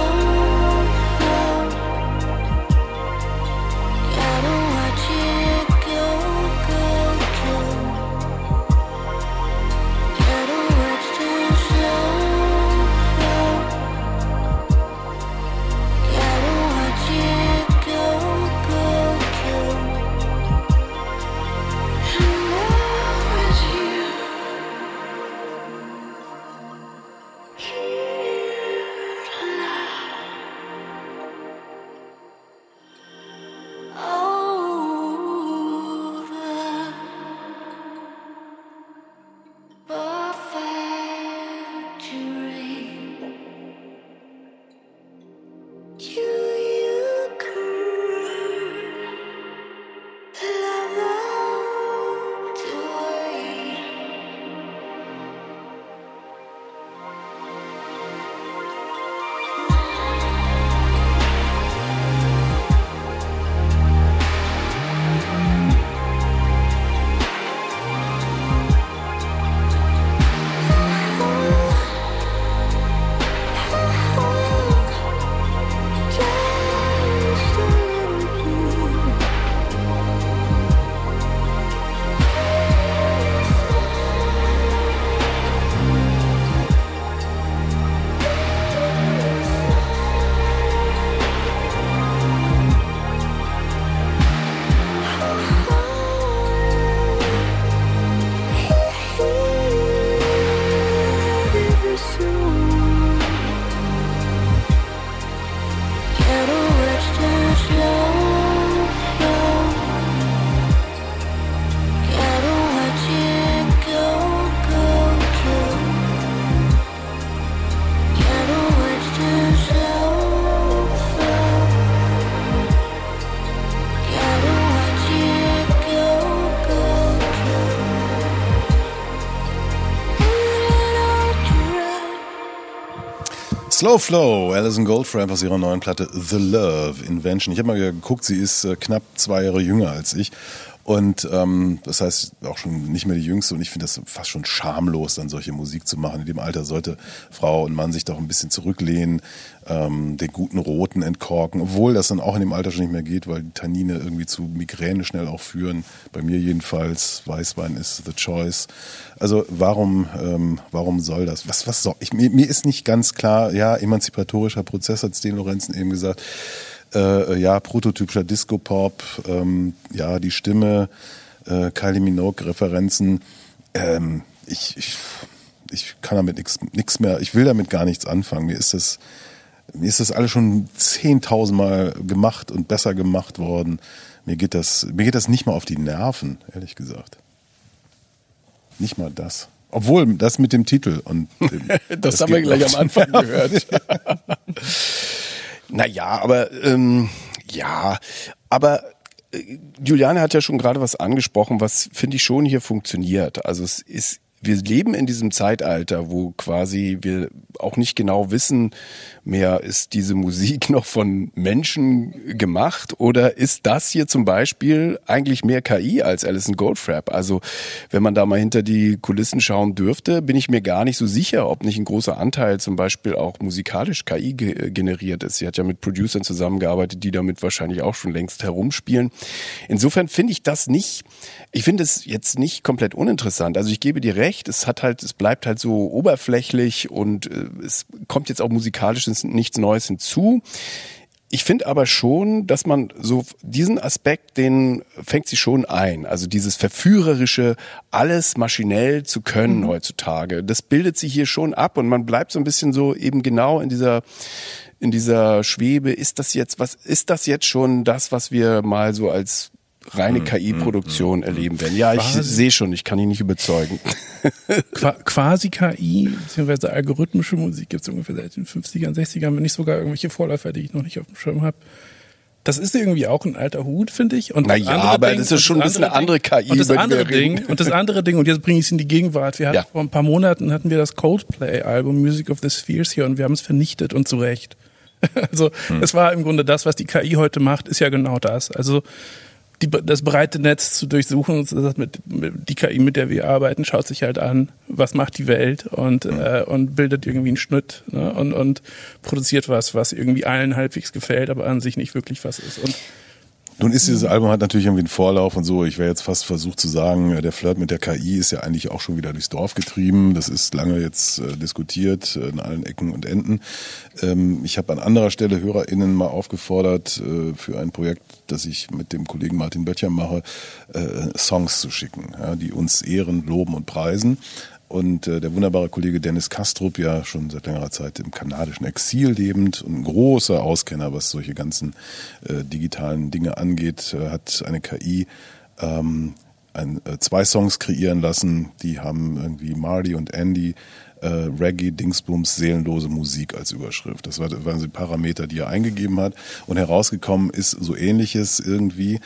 Slow Flow, Alison Goldfrapp aus ihrer neuen Platte The Love Invention. Ich habe mal geguckt, sie ist äh, knapp zwei Jahre jünger als ich. Und ähm, das heißt auch schon nicht mehr die Jüngste. Und ich finde das fast schon schamlos, dann solche Musik zu machen. In dem Alter sollte Frau und Mann sich doch ein bisschen zurücklehnen, ähm, den guten Roten entkorken. Obwohl das dann auch in dem Alter schon nicht mehr geht, weil die Tannine irgendwie zu Migräne schnell auch führen. Bei mir jedenfalls, Weißwein ist the choice. Also warum, ähm, warum soll das? Was, was soll ich? Mir, mir ist nicht ganz klar, ja, emanzipatorischer Prozess, hat Sten Lorenzen eben gesagt. Äh, ja, prototypischer Disco-Pop, ähm, ja, die Stimme, äh, Kylie Minogue-Referenzen. Ähm, ich, ich, ich kann damit nichts mehr, ich will damit gar nichts anfangen. Mir ist das, mir ist das alles schon zehntausendmal gemacht und besser gemacht worden. Mir geht das, mir geht das nicht mal auf die Nerven, ehrlich gesagt. Nicht mal das. Obwohl, das mit dem Titel und dem, Das, haben wir gleich am Anfang gehört. naja, aber ähm, ja, aber Juliane hat ja schon gerade was angesprochen, was finde ich schon hier funktioniert. Also es ist wir leben in diesem Zeitalter, wo quasi wir auch nicht genau wissen, mehr ist diese Musik noch von Menschen gemacht oder ist das hier zum Beispiel eigentlich mehr KI als Alison Goldfrapp? Also wenn man da mal hinter die Kulissen schauen dürfte, bin ich mir gar nicht so sicher, ob nicht ein großer Anteil zum Beispiel auch musikalisch KI ge generiert ist. Sie hat ja mit Producern zusammengearbeitet, die damit wahrscheinlich auch schon längst herumspielen. Insofern finde ich das nicht, ich finde es jetzt nicht komplett uninteressant. Also ich gebe dir recht, es hat halt, es bleibt halt so oberflächlich und äh, es kommt jetzt auch musikalisch nichts Neues hinzu. Ich finde aber schon, dass man so diesen Aspekt, den fängt sie schon ein. Also dieses verführerische, alles maschinell zu können Mhm. heutzutage. Das bildet sie hier schon ab und man bleibt so ein bisschen so eben genau in dieser in dieser Schwebe. Ist das jetzt was? Ist das jetzt schon das, was wir mal so als reine KI-Produktion erleben werden? Ja, ich Quasi. sehe schon. Ich kann ihn nicht überzeugen. Qua quasi KI, beziehungsweise algorithmische Musik gibt es ungefähr seit den 50ern, 60ern, wenn nicht sogar irgendwelche Vorläufer, die ich noch nicht auf dem Schirm habe. Das ist irgendwie auch ein alter Hut, finde ich. Und Na das ja, andere aber Ding- das ist schon ein bisschen eine andere KI, Und das andere. Ding, und das andere Ding, und jetzt bringe ich es in die Gegenwart. Wir hatten Ja. vor ein paar Monaten hatten wir das Coldplay-Album Music of the Spheres hier und wir haben es vernichtet und zu Recht. Also Hm. es war im Grunde das, was die KI heute macht, ist ja genau das. Also die, das breite Netz zu durchsuchen, das mit, mit, die KI, mit der wir arbeiten, schaut sich halt an, was macht die Welt und, äh, und bildet irgendwie einen Schnitt ne? und, und produziert was, was irgendwie allen halbwegs gefällt, aber an sich nicht wirklich was ist. Und Nun ist dieses Album hat natürlich irgendwie einen Vorlauf und so. Ich wäre jetzt fast versucht zu sagen, äh, der Flirt mit der KI ist ja eigentlich auch schon wieder durchs Dorf getrieben. Das ist lange jetzt äh, diskutiert äh, in allen Ecken und Enden. Ähm, ich habe an anderer Stelle HörerInnen mal aufgefordert, äh, für ein Projekt, das ich mit dem Kollegen Martin Böttcher mache, äh, Songs zu schicken, ja, die uns ehren, loben und preisen. Und äh, der wunderbare Kollege Dennis Kastrup, ja schon seit längerer Zeit im kanadischen Exil lebend und ein großer Auskenner, was solche ganzen äh, digitalen Dinge angeht, äh, hat eine KI ähm, ein, äh, zwei Songs kreieren lassen. Die haben irgendwie Marty und Andy äh, Reggae, Dingsbums, seelenlose Musik als Überschrift. Das war- das waren so Parameter, die er eingegeben hat. Und herausgekommen ist so ähnliches irgendwie.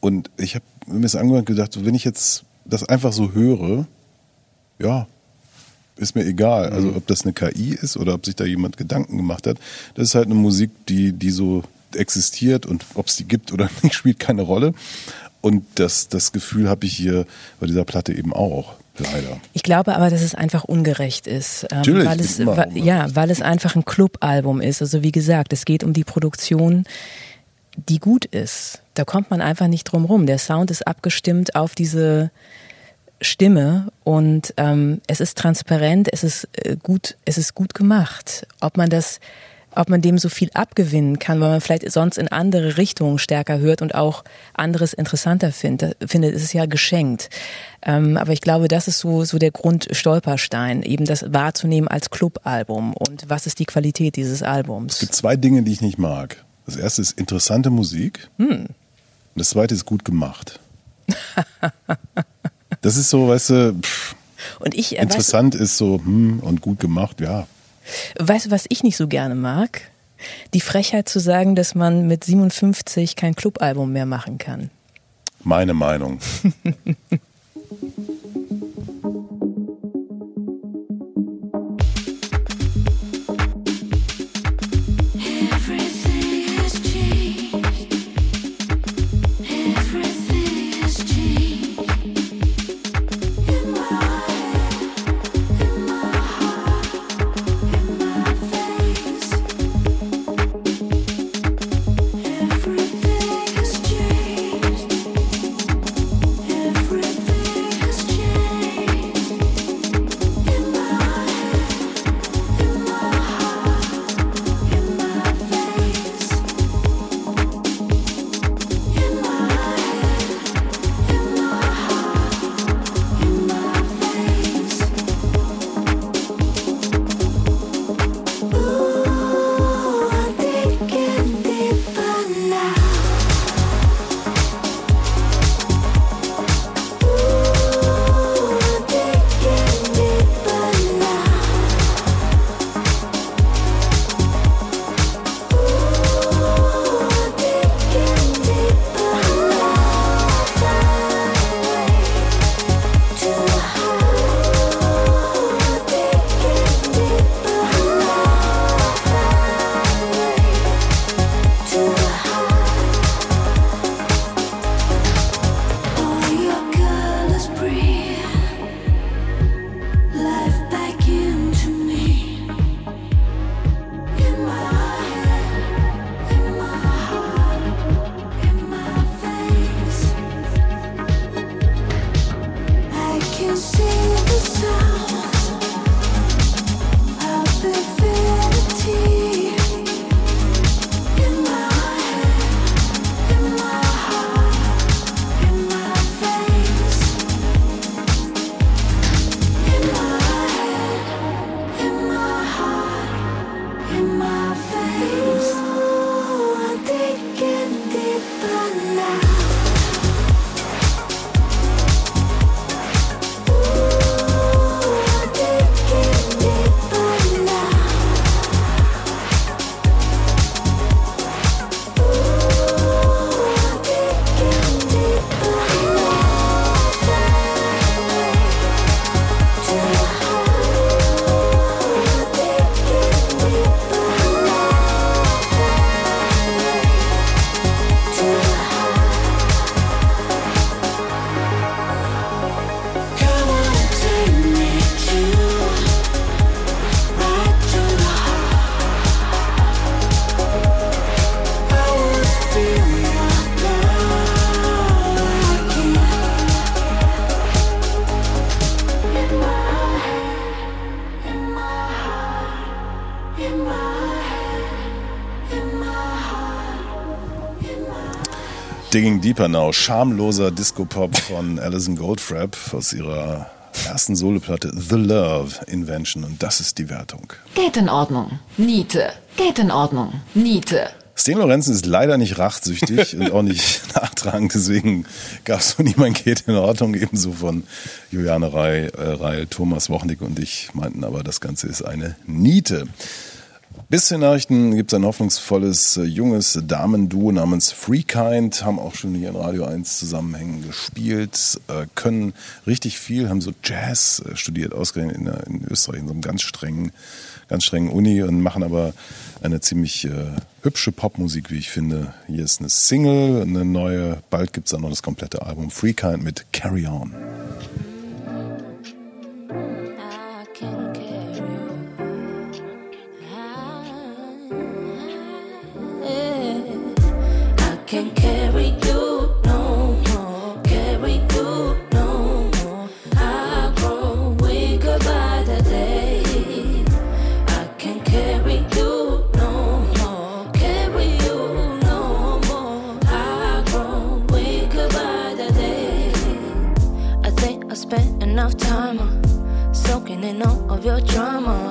Und ich habe mir das angehört und gedacht, wenn ich jetzt das einfach so höre, ja, ist mir egal. Also ob das eine KI ist oder ob sich da jemand Gedanken gemacht hat. Das ist halt eine Musik, die, die so existiert und ob es die gibt oder nicht, spielt keine Rolle. Und das, das Gefühl habe ich hier bei dieser Platte eben auch, leider. Ich glaube aber, dass es einfach ungerecht ist. ähm, Natürlich, weil es, ungerecht. ja, weil es einfach ein Clubalbum ist. Also wie gesagt, es geht um die Produktion, die gut ist. Da kommt man einfach nicht drum rum. Der Sound ist abgestimmt auf diese Stimme und ähm, es ist transparent, es ist äh, gut, es ist gut gemacht. Ob man das, ob man dem so viel abgewinnen kann, weil man vielleicht sonst in andere Richtungen stärker hört und auch anderes interessanter findet, findet, ist es ja geschenkt. Ähm, aber ich glaube, das ist so so der Grundstolperstein, eben das wahrzunehmen als Clubalbum und was ist die Qualität dieses Albums. Es gibt zwei Dinge, die ich nicht mag. Das erste ist interessante Musik. Und das zweite ist gut gemacht. Das ist so, weißt du, pff, Und ich äh, interessant ist so, hm, und gut gemacht, ja. Weißt du, was ich nicht so gerne mag? Die Frechheit zu sagen, dass man mit 57 kein Clubalbum mehr machen kann. Meine Meinung. Digging Deeper Now, schamloser Disco-Pop von Alison Goldfrapp aus ihrer ersten Soloplatte The Love Invention und das ist die Wertung. Geht in Ordnung. Niete. Geht in Ordnung. Niete. Sten Lorenzen ist leider nicht rachsüchtig und auch nicht nachtragend, deswegen gab es von ihm ein Geht in Ordnung, ebenso von Juliane Reil, äh, Reil, Thomas Wochnick und ich meinten aber, das Ganze ist eine Niete. Bis zu den Nachrichten gibt es ein hoffnungsvolles äh, junges Damenduo namens Freekind, haben auch schon hier in Radio 1 Zusammenhängen gespielt, äh, können richtig viel, haben so Jazz äh, studiert, ausgerechnet in, in Österreich, in so einem ganz strengen, ganz strengen Uni und machen aber eine ziemlich äh, hübsche Popmusik, wie ich finde. Hier ist eine Single, eine neue, bald gibt es dann noch das komplette Album Freekind mit Carry On. Can carry you no more. Carry you no more. I grow weaker by the day. I can carry you no more. Carry you no more. I grow weaker by the day. I think I spent enough time uh, soaking in all of your drama.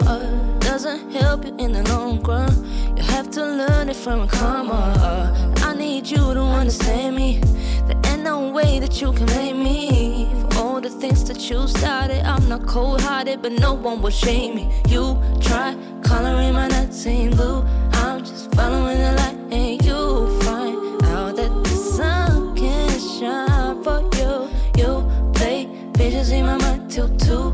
Doesn't help you in the long run. You have to learn it from karma. Uh, need you to understand me. There ain't no way that you can blame me for all the things that you started. I'm not cold hearted, but no one will shame me. You try coloring my nuts in blue. I'm just following the light, and you find out that the sun can shine for you. You play visions in my mind till 2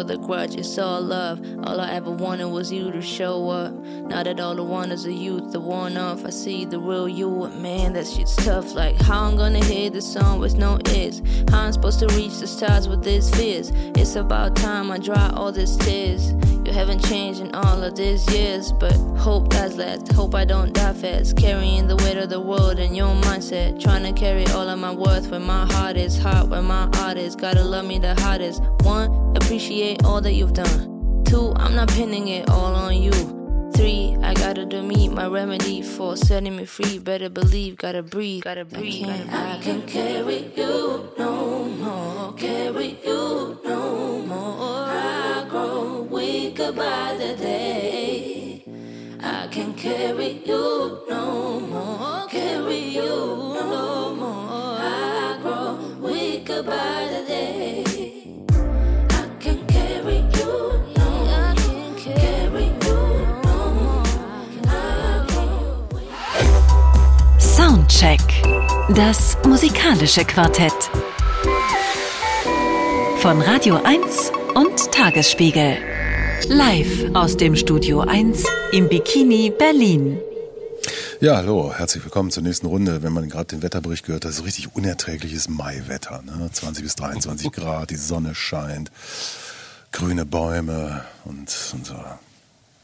with a grudge, it's all love. All I ever wanted was you to show up. Now that all the wonders of youth are worn off, I see the real you. Man, that shit's tough. Like, how I'm gonna hear the song with no ears? How I'm supposed to reach the stars with these fears? It's about time I dry all these tears. You haven't changed in all of these years, but hope does last. Hope I don't die fast. Carrying the weight of the world in your mindset. Trying to carry all of my worth where my heart is. Heart where my art is. Gotta love me the hardest. One, appreciate all that you've done. Two, I'm not pinning it all on you. Three, I gotta do me, my remedy for setting me free. Better believe, gotta breathe, gotta breathe. I can, I can carry you no more, carry you no more. Soundcheck. Das musikalische Quartett. Von Radio 1 und Tagesspiegel. Live aus dem Studio 1 im Bikini Berlin. Ja, hallo, herzlich willkommen zur nächsten Runde. Wenn man gerade den Wetterbericht gehört hat, so richtig unerträgliches Maiwetter. Ne? 20 bis 23 Grad, die Sonne scheint, grüne Bäume und, und so.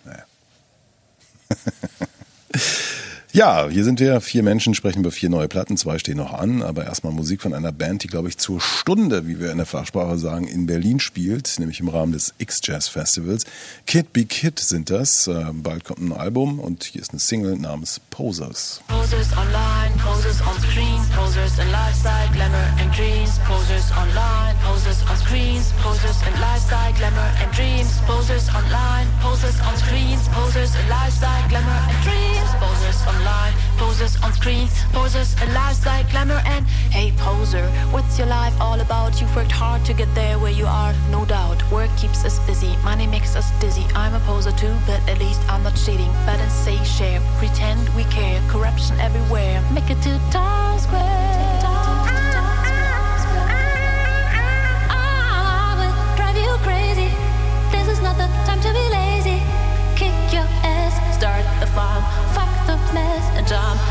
Naja. Ja, hier sind wir, vier Menschen sprechen über vier neue Platten, zwei stehen noch an, aber erstmal Musik von einer Band, die, glaube ich, zur Stunde, wie wir in der Fachsprache sagen, in Berlin spielt, nämlich im Rahmen des X-Jazz Festivals. Kid Be Kid sind das, äh, bald kommt ein Album und hier ist eine Single namens Posers. Posers online, posers on screens, posers in lifestyle, glamour and dreams. Posers online, posers on screens, posers in lifestyle, glamour and dreams. Posers online, posers on screens, posers in lifestyle, glamour and dreams. Online, posers on screens, posers in lifestyle, glamour and hey poser, what's your life all about? You've worked hard to get there where you are, no doubt. Work keeps us busy, money makes us dizzy. I'm a poser too, but at least I'm not cheating. And say share, pretend we care, corruption everywhere. Make it to Times Square. Stop.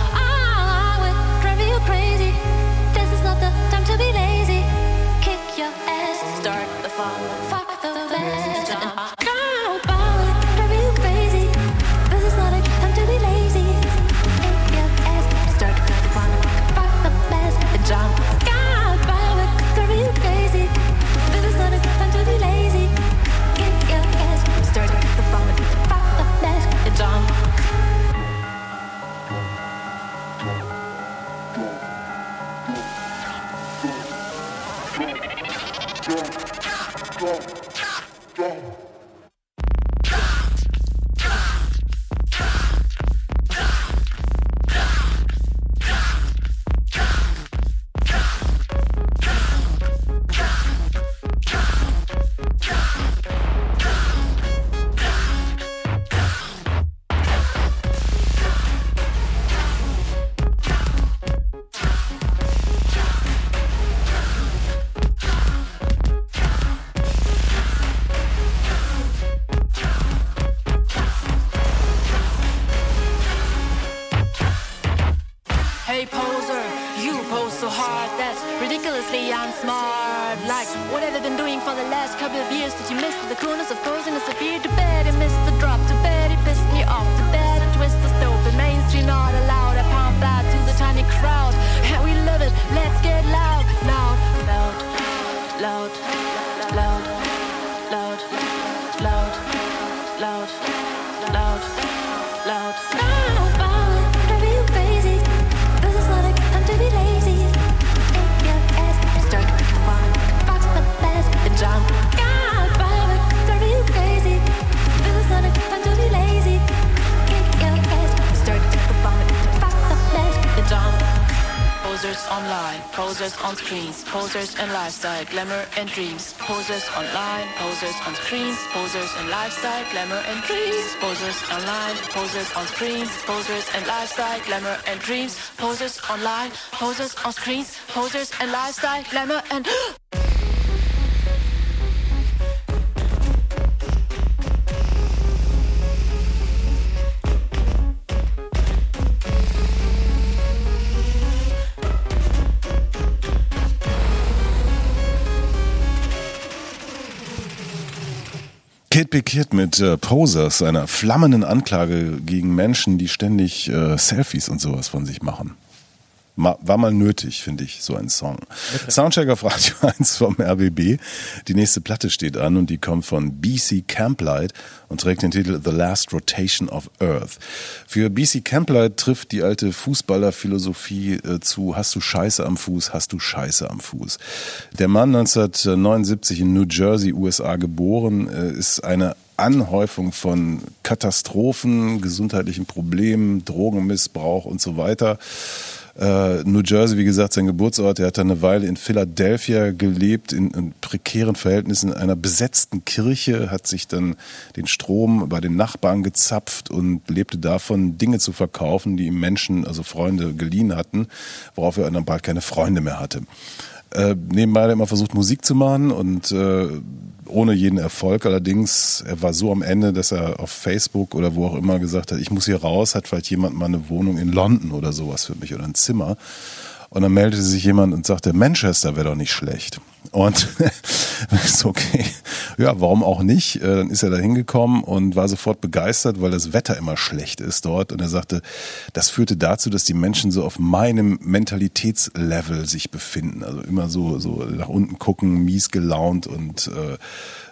And dreams. Posers online, posers on screens, posers in lifestyle, glamour and dreams. Posers online, posers on screens, posers in lifestyle, glamour and dreams. Posers online, posers on screens, posers in lifestyle, glamour and Be Kid mit äh, Posers, einer flammenden Anklage gegen Menschen, die ständig äh, Selfies und sowas von sich machen. War mal nötig, finde ich, so ein Song. Soundcheck auf Radio 1 vom RBB. Die nächste Platte steht an und die kommt von BC Camplight und trägt den Titel The Last Rotation of Earth. Für BC Camplight trifft die alte Fußballerphilosophie äh, zu, hast du Scheiße am Fuß, hast du Scheiße am Fuß. Der Mann 1979 in New Jersey, USA geboren, äh, ist eine Anhäufung von Katastrophen, gesundheitlichen Problemen, Drogenmissbrauch und so weiter. Äh, New Jersey, wie gesagt, sein Geburtsort. Er hat dann eine Weile in Philadelphia gelebt, in, in prekären Verhältnissen, in einer besetzten Kirche, hat sich dann den Strom bei den Nachbarn gezapft und lebte davon, Dinge zu verkaufen, die ihm Menschen, also Freunde, geliehen hatten, worauf er dann bald keine Freunde mehr hatte. Äh, nebenbei hat er immer versucht, Musik zu machen und äh, ohne jeden Erfolg. Allerdings, er war so am Ende, dass er auf Facebook oder wo auch immer gesagt hat, ich muss hier raus, hat vielleicht jemand mal eine Wohnung in London oder sowas für mich oder ein Zimmer. Und dann meldete sich jemand und sagte, Manchester wäre doch nicht schlecht. Und ist okay. Ja, warum auch nicht? Äh, Dann ist er da hingekommen und war sofort begeistert, weil das Wetter immer schlecht ist dort. Und er sagte, das führte dazu, dass die Menschen so auf meinem Mentalitätslevel sich befinden. Also immer so, so nach unten gucken, mies gelaunt und äh,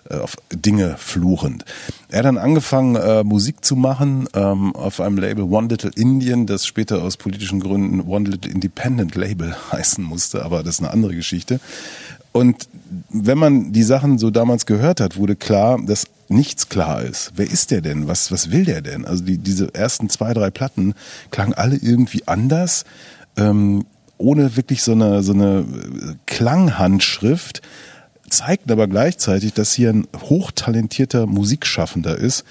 auf Dinge fluchend. Er hat dann angefangen, äh, Musik zu machen ähm, auf einem Label One Little Indian, das später aus politischen Gründen One Little Independent Label heißen musste, aber das ist eine andere Geschichte. Und wenn man die Sachen so damals gehört hat, wurde klar, dass nichts klar ist. Wer ist der denn? Was, was will der denn? Also die, diese ersten zwei, drei Platten klangen alle irgendwie anders, ähm, ohne wirklich so eine, so eine äh, Klanghandschrift, zeigten aber gleichzeitig, dass hier ein hochtalentierter Musikschaffender ist,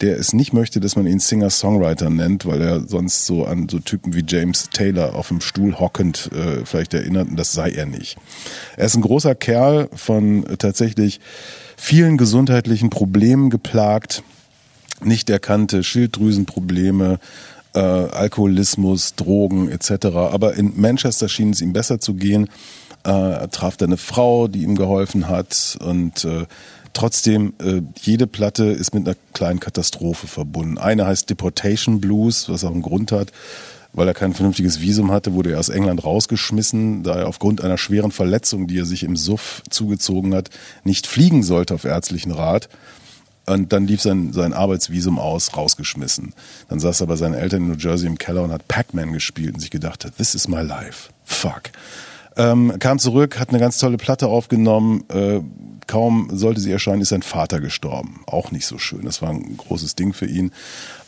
der es nicht möchte, dass man ihn Singer-Songwriter nennt, weil er sonst so an so Typen wie James Taylor auf dem Stuhl hockend äh, vielleicht erinnert und das sei er nicht. Er ist ein großer Kerl von tatsächlich vielen gesundheitlichen Problemen geplagt, nicht erkannte Schilddrüsenprobleme, äh, Alkoholismus, Drogen etc. Aber in Manchester schien es ihm besser zu gehen. Äh, er traf da eine Frau, die ihm geholfen hat und äh, trotzdem, äh, jede Platte ist mit einer kleinen Katastrophe verbunden. Eine heißt Deportation Blues, was auch einen Grund hat. Weil er kein vernünftiges Visum hatte, wurde er aus England rausgeschmissen, da er aufgrund einer schweren Verletzung, die er sich im Suff zugezogen hat, nicht fliegen sollte auf ärztlichen Rat. Und dann lief sein, sein Arbeitsvisum aus, rausgeschmissen. Dann saß er bei seinen Eltern in New Jersey im Keller und hat Pac-Man gespielt und sich gedacht, this is my life. Fuck. Ähm, kam zurück, hat eine ganz tolle Platte aufgenommen. Äh, kaum sollte sie erscheinen, ist sein Vater gestorben. Auch nicht so schön. Das war ein großes Ding für ihn.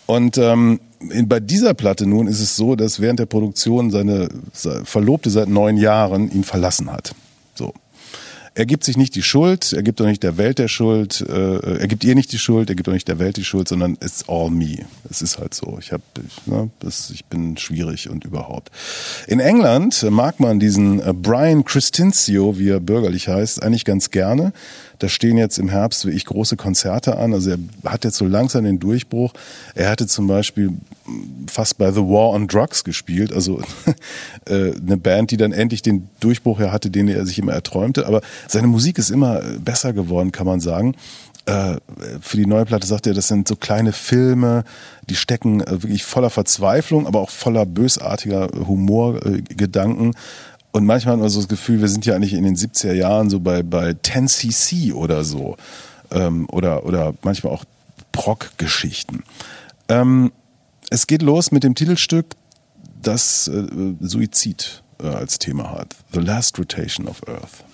Und ähm, in, bei dieser Platte nun ist es so, dass während der Produktion seine, seine Verlobte seit neun Jahren ihn verlassen hat. Er gibt sich nicht die Schuld, er gibt auch nicht der Welt der Schuld, äh, er gibt ihr nicht die Schuld, er gibt auch nicht der Welt die Schuld, sondern it's all me. Es ist halt so. Ich hab, ich, ne, das, ich bin schwierig und überhaupt. In England mag man diesen äh, Brian Christencio, wie er bürgerlich heißt, eigentlich ganz gerne. Da stehen jetzt im Herbst wie ich große Konzerte an. Also er hat jetzt so langsam den Durchbruch. Er hatte zum Beispiel fast bei The War on Drugs gespielt. Also äh, eine Band, die dann endlich den Durchbruch er hatte, den er sich immer erträumte. Aber seine Musik ist immer besser geworden, kann man sagen äh, für die neue Platte sagt er, das sind so kleine Filme, die stecken äh, wirklich voller Verzweiflung, aber auch voller bösartiger Humorgedanken. Und manchmal hat man so das Gefühl, wir sind ja eigentlich in den 70er Jahren so bei, bei 10cc oder so. Ähm, oder, oder manchmal auch Proc-Geschichten. Ähm, es geht los mit dem Titelstück, das äh, Suizid äh, als Thema hat. The Last Rotation of Earth.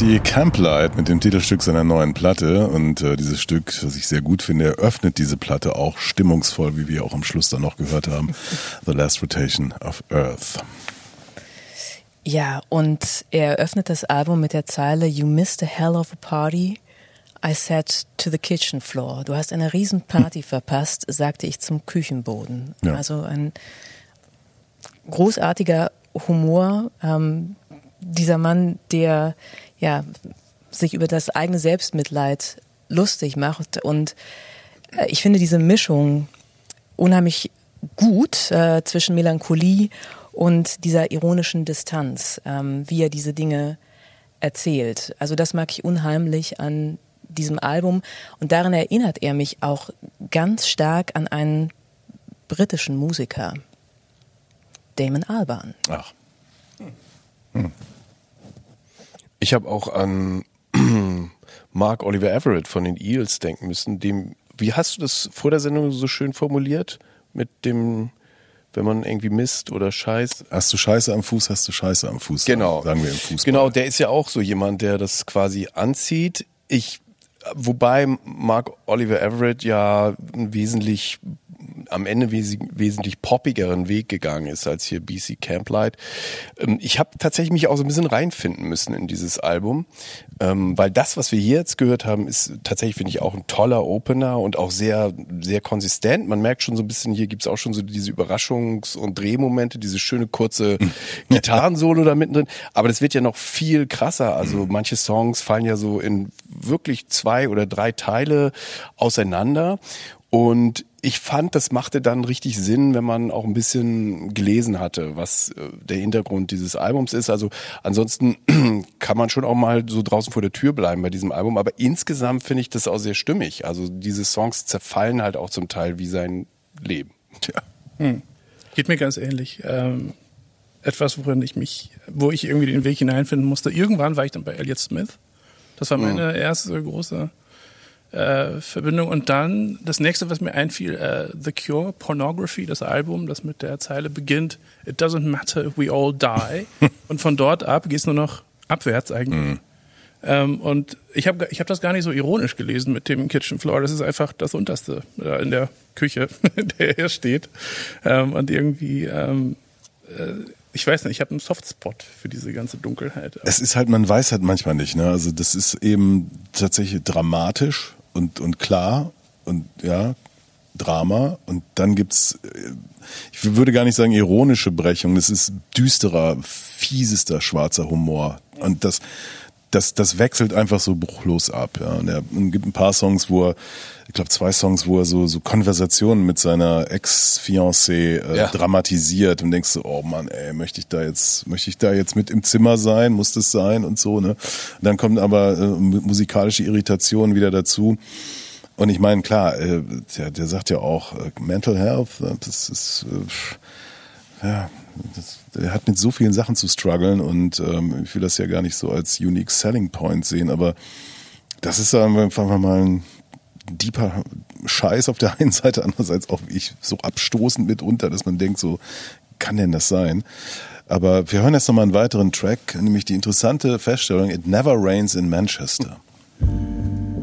Casey Camplight mit dem Titelstück seiner neuen Platte. Und äh, dieses Stück, was ich sehr gut finde, eröffnet diese Platte auch stimmungsvoll, wie wir auch am Schluss dann noch gehört haben. The Last Rotation of Earth. Ja, und er öffnet das Album mit der Zeile You missed a hell of a party. I sat to the kitchen floor. Du hast eine Riesenparty verpasst, sagte ich zum Küchenboden. Ja. Also ein großartiger Humor. Ähm, dieser Mann, der ja sich über das eigene Selbstmitleid lustig macht. Und äh, ich finde diese Mischung unheimlich gut äh, zwischen Melancholie und dieser ironischen Distanz, ähm, wie er diese Dinge erzählt. Also das mag ich unheimlich an diesem Album und darin erinnert er mich auch ganz stark an einen britischen Musiker, Damon Albarn. Ach. Ich habe auch an Mark Oliver Everett von den Eels denken müssen. Dem, wie hast du das vor der Sendung so schön formuliert? Mit dem, wenn man irgendwie misst oder scheiß. Hast du Scheiße am Fuß, hast du Scheiße am Fuß. Genau. Sagen wir im Fußball. Genau, der ist ja auch so jemand, der das quasi anzieht. Ich, wobei Mark Oliver Everett ja wesentlich am Ende wes wesentlich poppigeren Weg gegangen ist als hier BC Camplight. Ähm, ich habe tatsächlich mich auch so ein bisschen reinfinden müssen in dieses Album, ähm, weil das, was wir hier jetzt gehört haben, ist tatsächlich, finde ich, auch ein toller Opener und auch sehr, sehr konsistent. Man merkt schon so ein bisschen, hier gibt's auch schon so diese Überraschungs- und Drehmomente, diese schöne kurze Gitarrensolo da mittendrin. Aber das wird ja noch viel krasser. Also manche Songs fallen ja so in wirklich zwei oder drei Teile auseinander. Und ich fand, das machte dann richtig Sinn, wenn man auch ein bisschen gelesen hatte, was äh, der Hintergrund dieses Albums ist. Also ansonsten kann man schon auch mal so draußen vor der Tür bleiben bei diesem Album. Aber insgesamt finde ich das auch sehr stimmig. Also diese Songs zerfallen halt auch zum Teil wie sein Leben. Tja. Hm. Geht mir ganz ähnlich. Ähm, etwas, worin ich mich, wo ich irgendwie den Weg hineinfinden musste. Irgendwann war ich dann bei Elliot Smith. Das war meine erste große äh, Verbindung. Und dann das nächste, was mir einfiel, äh, The Cure, Pornography, das Album, das mit der Zeile beginnt, It doesn't matter if we all die. und von dort ab geht's nur noch abwärts eigentlich. Ähm, und ich habe ich hab das gar nicht so ironisch gelesen mit dem Kitchen Floor. Das ist einfach das Unterste da in der Küche, in der er steht. Ähm, und irgendwie, ähm, äh, ich weiß nicht, ich habe einen Softspot für diese ganze Dunkelheit. Es ist halt, man weiß halt manchmal nicht, ne? Also das ist eben tatsächlich dramatisch und, und klar und ja, Drama. Und dann gibt's, äh, ich würde gar nicht sagen ironische Brechung, das ist düsterer, fiesester, schwarzer Humor. Und das, das, das wechselt einfach so bruchlos ab. Ja. Und er gibt ein paar Songs, wo er, ich glaube zwei Songs, wo er so, so Konversationen mit seiner Ex-Fiancée äh, Ja. dramatisiert und denkst so, oh Mann, ey, möchte ich da jetzt, möchte ich da jetzt mit im Zimmer sein, muss das sein und so, ne? Und dann kommen aber äh, mu- musikalische Irritationen wieder dazu. Und ich meine, klar, äh, der, der sagt ja auch, äh, Mental Health, äh, das ist, äh, ja, das, er hat mit so vielen Sachen zu strugglen und ähm, ich will das ja gar nicht so als unique selling point sehen, aber das ist einfach mal ein deeper Scheiß auf der einen Seite, andererseits auch ich so abstoßend mitunter, dass man denkt, so kann denn das sein? Aber wir hören jetzt nochmal einen weiteren Track, nämlich die interessante Feststellung, It Never Rains in Manchester. Manchester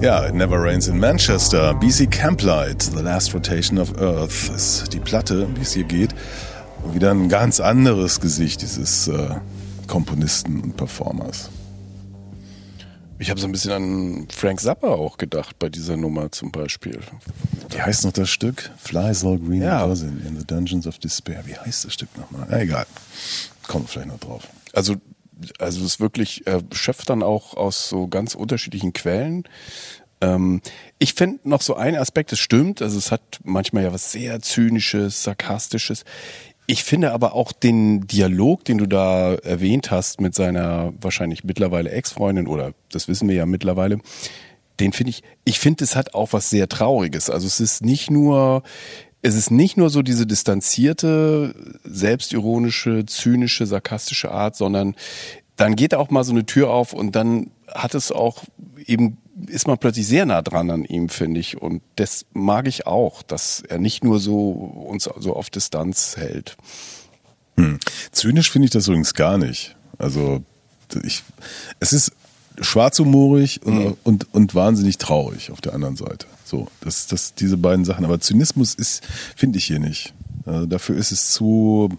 Ja, It Never Rains in Manchester. BC Camplight, The Last Rotation of Earth ist die Platte, wie es hier geht. Und wieder ein ganz anderes Gesicht dieses äh, Komponisten und Performers. Ich habe so ein bisschen an Frank Zappa auch gedacht bei dieser Nummer zum Beispiel. Wie heißt noch das Stück? Flies all green Ja. cousin in the dungeons of despair. Wie heißt das Stück nochmal? Na, egal. Kommt vielleicht noch drauf. Also, also es ist wirklich, er schöpft dann auch aus so ganz unterschiedlichen Quellen. Ähm, ich finde noch so ein Aspekt, es stimmt, also es hat manchmal ja was sehr zynisches, sarkastisches. Ich finde aber auch den Dialog, den du da erwähnt hast mit seiner wahrscheinlich mittlerweile Ex-Freundin oder das wissen wir ja mittlerweile, den finde ich, ich finde, es hat auch was sehr Trauriges. Also es ist nicht nur, es ist nicht nur so diese distanzierte, selbstironische, zynische, sarkastische Art, sondern dann geht auch mal so eine Tür auf und dann hat es auch eben, ist man plötzlich sehr nah dran an ihm, finde ich. Und das mag ich auch, dass er nicht nur so uns so auf Distanz hält. Hm. Zynisch finde ich das übrigens gar nicht. Also ich, es ist schwarzhumorig und, und, und wahnsinnig traurig auf der anderen Seite. So, das, das, diese beiden Sachen. Aber Zynismus ist, finde ich hier nicht. Also dafür ist es zu,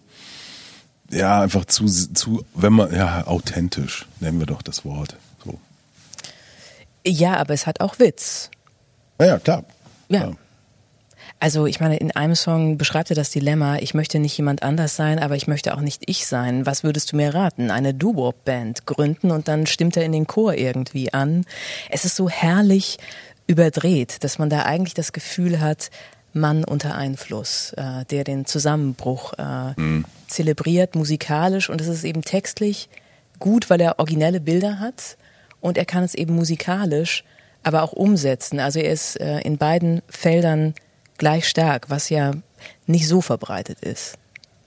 ja, einfach zu, zu, wenn man, ja, authentisch, nennen wir doch das Wort. Ja, aber es hat auch Witz. Ja, ja klar. Ja. Klar. Also ich meine, in einem Song beschreibt er das Dilemma, ich möchte nicht jemand anders sein, aber ich möchte auch nicht ich sein. Was würdest du mir raten? Eine Doo-Wop-Band gründen und dann stimmt er in den Chor irgendwie an. Es ist so herrlich überdreht, dass man da eigentlich das Gefühl hat, Mann unter Einfluss, äh, der den Zusammenbruch äh, zelebriert, musikalisch und es ist eben textlich gut, weil er originelle Bilder hat und er kann es eben musikalisch aber auch umsetzen. Also er ist äh, in beiden Feldern gleich stark, was ja nicht so verbreitet ist.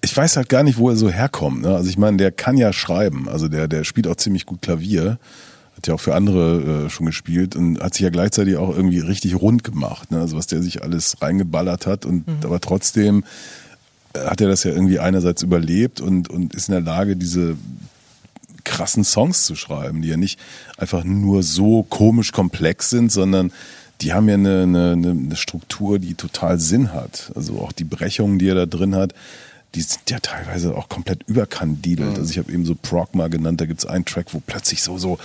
Ich weiß halt gar nicht, wo er so herkommt. Ne? Also ich meine, der kann ja schreiben. Also der, der spielt auch ziemlich gut Klavier. Hat ja auch für andere äh, schon gespielt und hat sich ja gleichzeitig auch irgendwie richtig rund gemacht. Ne? Also was der sich alles reingeballert hat und aber trotzdem äh, hat er das ja irgendwie einerseits überlebt und, und ist in der Lage, diese krassen Songs zu schreiben, die ja nicht einfach nur so komisch komplex sind, sondern die haben ja eine, eine, eine Struktur, die total Sinn hat. Also auch die Brechungen, die er da drin hat, die sind ja teilweise auch komplett überkandidelt. Also ich habe eben so Prog mal genannt, da gibt's einen Track, wo plötzlich so, so,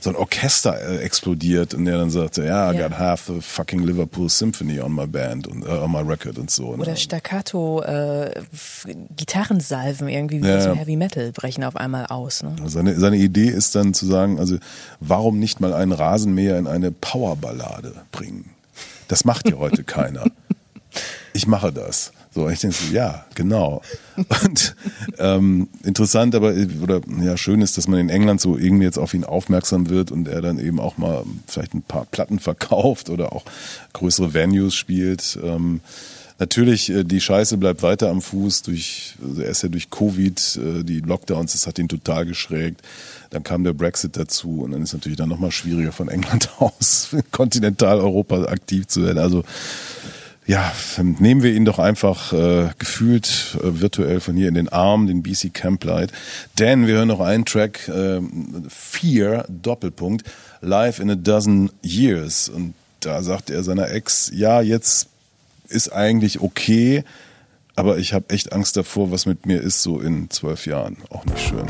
so ein Orchester äh, explodiert und der dann sagt, ja, I Ja. got half the fucking Liverpool Symphony on my band und äh, on my record und so. Oder ne? Staccato äh, Gitarrensalven irgendwie wie Ja, ja. Heavy Metal brechen auf einmal aus. Ne? Seine, seine Idee ist dann zu sagen, also warum nicht mal einen Rasenmäher in eine Powerballade bringen? Das macht ja heute keiner. Ich mache das. So, ich denke so, ja, genau. Und ähm, interessant, aber oder ja, schön ist, dass man in England so irgendwie jetzt auf ihn aufmerksam wird und er dann eben auch mal vielleicht ein paar Platten verkauft oder auch größere Venues spielt. Ähm, Natürlich, äh, die Scheiße bleibt weiter am Fuß. Durch, also er ist ja durch Covid, äh, die Lockdowns, das hat ihn total geschrägt. Dann kam der Brexit dazu und dann ist natürlich dann nochmal schwieriger von England aus in Kontinentaleuropa aktiv zu werden. Also ja, nehmen wir ihn doch einfach äh, gefühlt äh, virtuell von hier in den Arm, den BC Camplight. Denn wir hören noch einen Track, äh, Fear, Doppelpunkt, Live in a Dozen Years. Und da sagt er seiner Ex, ja, jetzt ist eigentlich okay, aber ich habe echt Angst davor, was mit mir ist so in zwölf Jahren. Auch nicht schön.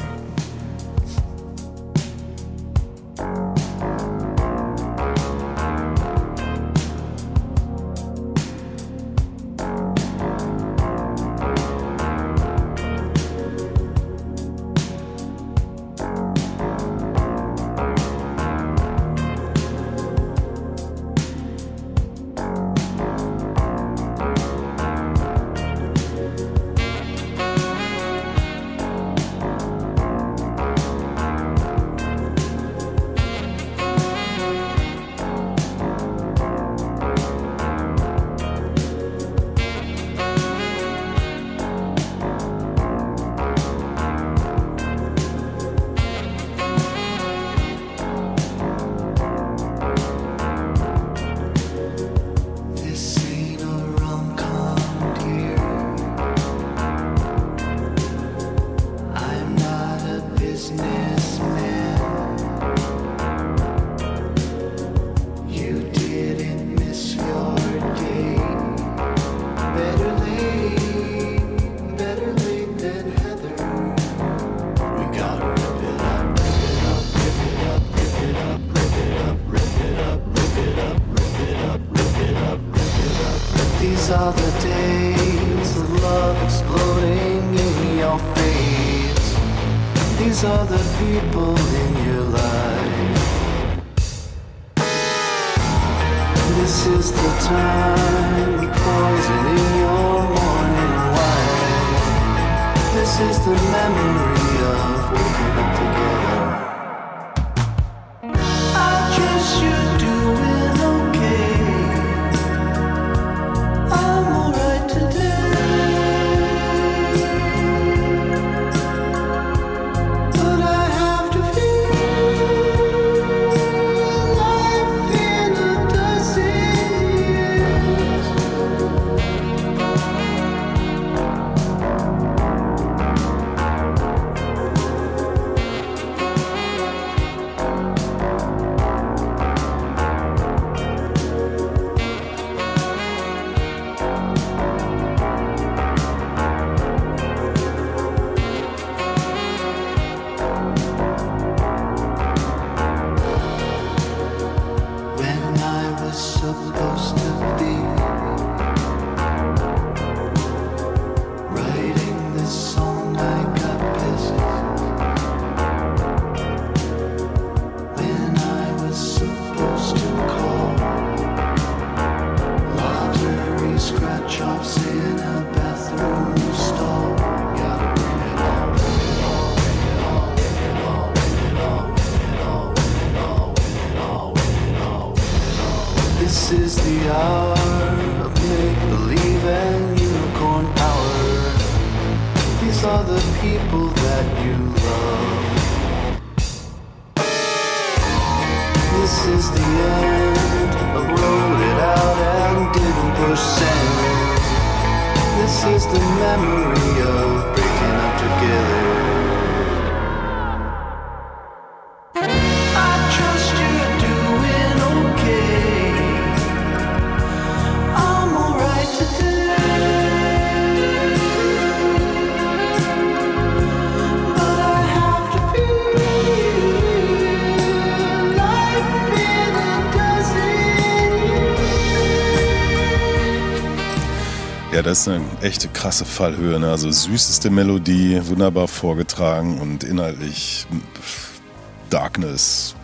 Ja, das ist eine echte krasse Fallhöhe. Ne? Also süßeste Melodie, wunderbar vorgetragen und inhaltlich pff, Darkness,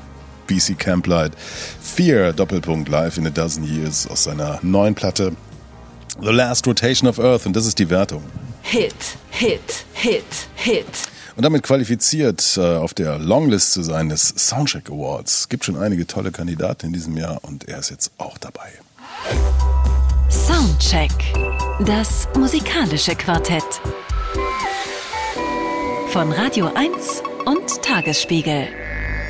BC Camplight, Fear, Doppelpunkt Live in a Dozen Years aus seiner neuen Platte The Last Rotation of Earth und das ist die Wertung. Hit, Hit, Hit, Hit. Und damit qualifiziert äh, auf der Longlist zu sein des Soundcheck Awards. Gibt schon einige tolle Kandidaten in diesem Jahr und er ist jetzt auch dabei. Soundcheck. Das musikalische Quartett. Von Radio 1 und Tagesspiegel.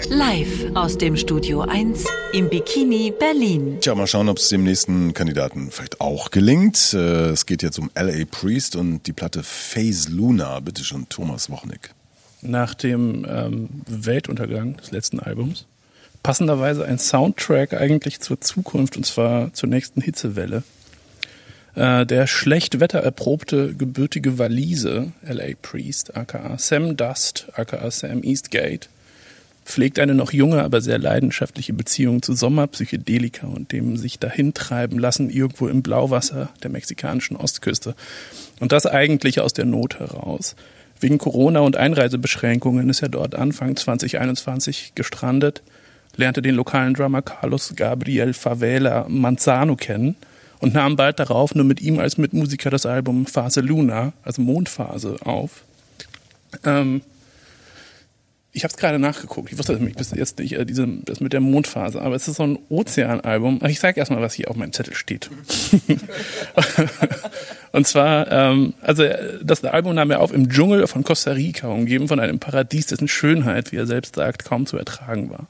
Live aus dem Studio 1 im Bikini Berlin. Tja, mal schauen, ob es dem nächsten Kandidaten vielleicht auch gelingt. Äh, Es geht jetzt um L.A. Priest und die Platte Phase Luna. Bitte schon, Thomas Wochnick. nach dem ähm, Weltuntergang des letzten Albums. Passenderweise ein Soundtrack eigentlich zur Zukunft und zwar zur nächsten Hitzewelle. Äh, der schlecht wettererprobte gebürtige Walise, L.A. Priest, aka Sam Dust, aka Sam Eastgate, pflegt eine noch junge, aber sehr leidenschaftliche Beziehung zu Sommerpsychedelika und dem sich dahintreiben lassen irgendwo im Blauwasser der mexikanischen Ostküste. Und das eigentlich aus der Not heraus. Wegen Corona und Einreisebeschränkungen ist er dort Anfang 2021 gestrandet, lernte den lokalen Drummer Carlos Gabriel Favela Manzano kennen und nahm bald darauf nur mit ihm als Mitmusiker das Album Phase Luna, also Mondphase, auf. Ähm, ich habe es gerade nachgeguckt. Ich wusste nämlich bis jetzt nicht, äh, diese, das mit der Mondphase. Aber es ist so ein Ozeanalbum. Ich sage erstmal, was hier auf meinem Zettel steht. Und zwar, ähm, also das Album nahm er auf im Dschungel von Costa Rica, umgeben von einem Paradies, dessen Schönheit, wie er selbst sagt, kaum zu ertragen war.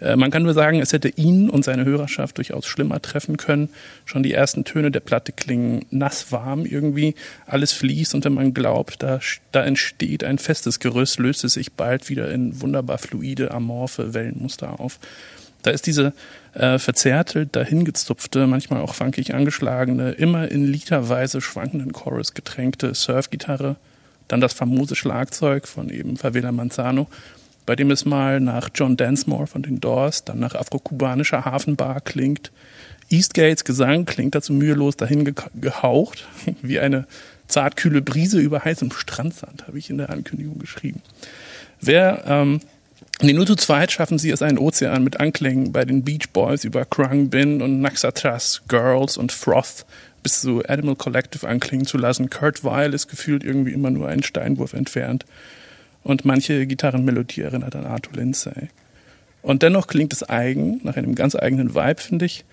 Äh, Man kann nur sagen, es hätte ihn und seine Hörerschaft durchaus schlimmer treffen können. Schon die ersten Töne der Platte klingen nass warm irgendwie. Alles fließt und wenn man glaubt, da, da entsteht ein festes Gerüst, löst es sich bald wieder in wunderbar fluide, amorphe Wellenmuster auf. Da ist diese äh, verzärtelt, dahingezupfte, manchmal auch funkig angeschlagene, immer in literweise schwankenden Chorus getränkte Surfgitarre, dann das famose Schlagzeug von eben Favela Manzano, bei dem es mal nach John Densmore von den Doors, dann nach afrokubanischer Hafenbar klingt, Eastgates Gesang klingt dazu mühelos dahin ge gehaucht, wie eine zartkühle Brise über heißem Strandsand, habe ich in der Ankündigung geschrieben. Wer ähm, Nee, nur zu zweit schaffen sie es einen Ozean mit Anklängen bei den Beach Boys über Krung Bin und Naxatras, Girls und Froth bis zu Animal Collective anklingen zu lassen. Kurt Weil ist gefühlt irgendwie immer nur einen Steinwurf entfernt. Und manche Gitarrenmelodie erinnert an Arthur Lindsay. Und dennoch klingt es eigen, nach einem ganz eigenen Vibe, finde ich.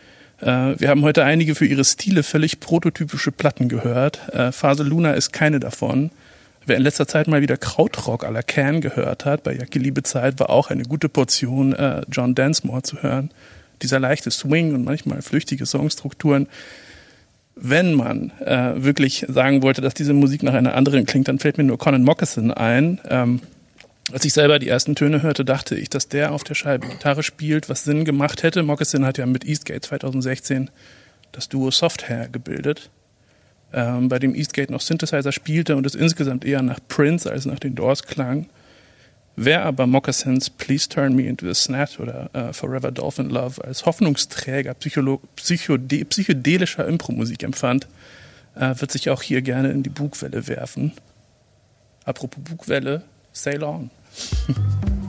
Äh, wir haben heute einige für ihre Stile völlig prototypische Platten gehört. Äh, Phase Luna ist keine davon. Wer in letzter Zeit mal wieder Krautrock à la Can gehört hat, bei Jackie Liebezeit war auch eine gute Portion äh, John Densmore zu hören. Dieser leichte Swing und manchmal flüchtige Songstrukturen. Wenn man äh, wirklich sagen wollte, dass diese Musik nach einer anderen klingt, dann fällt mir nur Conan Moccasin ein. Ähm, als ich selber die ersten Töne hörte, dachte ich, dass der auf der Scheibe Gitarre spielt, was Sinn gemacht hätte. Moccasin hat ja mit Eastgate 2016 das Duo Softhair gebildet ähm, bei dem Eastgate noch Synthesizer spielte und es insgesamt eher nach Prince als nach den Doors klang. Wer aber Moccasins Please Turn Me into the Snat oder äh, Forever Dolphin Love als Hoffnungsträger psycholo- psychode psychedelischer Impromusik empfand, äh, wird sich auch hier gerne in die Bugwelle werfen. Apropos Bugwelle, sail on.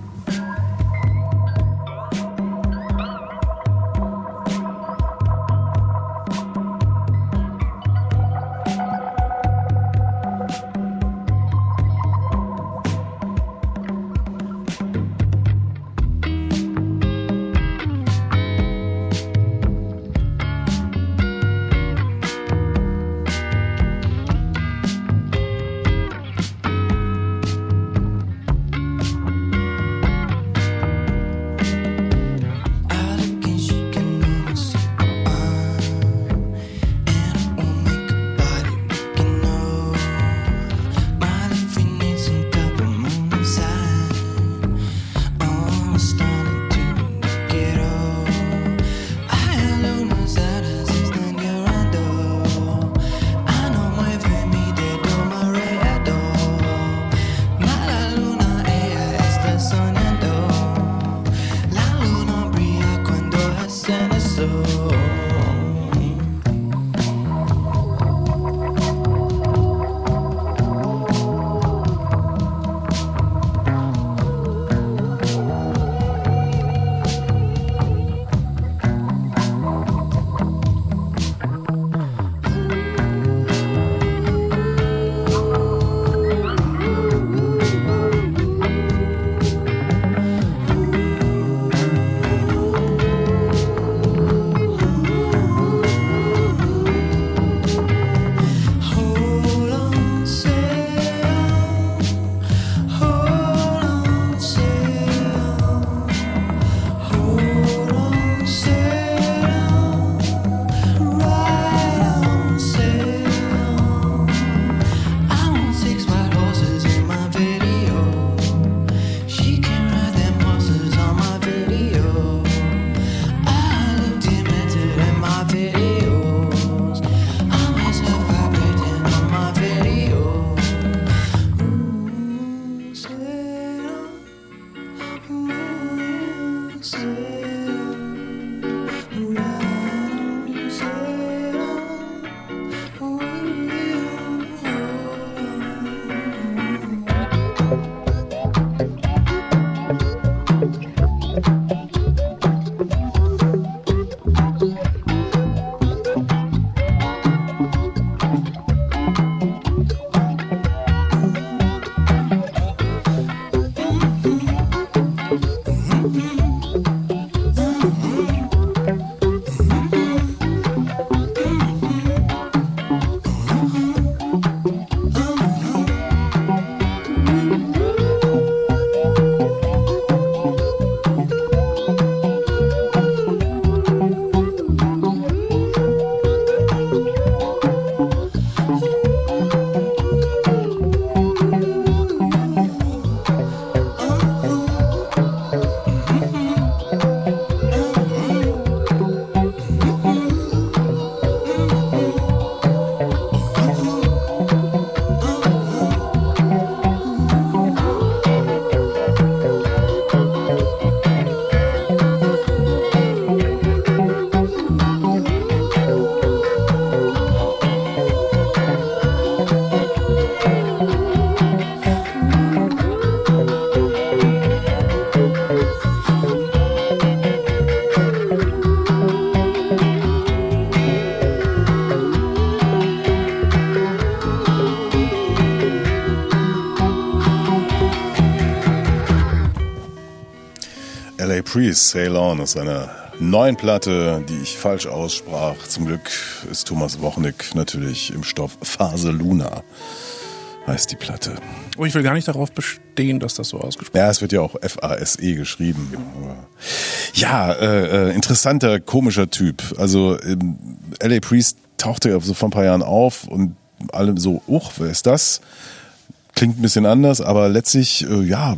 Priest, Sail On aus seiner neuen Platte, die ich falsch aussprach. Zum Glück ist Thomas Wochnick natürlich im Stoff Phase Luna, heißt die Platte. Oh, ich will gar nicht darauf bestehen, dass das so ausgesprochen Ja, es wird ja auch F-A-S-E geschrieben. Ja, äh, äh, interessanter, komischer Typ. Also ähm, L.A. Priest tauchte ja so vor ein paar Jahren auf und alle so, uch, wer ist das? Klingt ein bisschen anders, aber letztlich, äh, ja,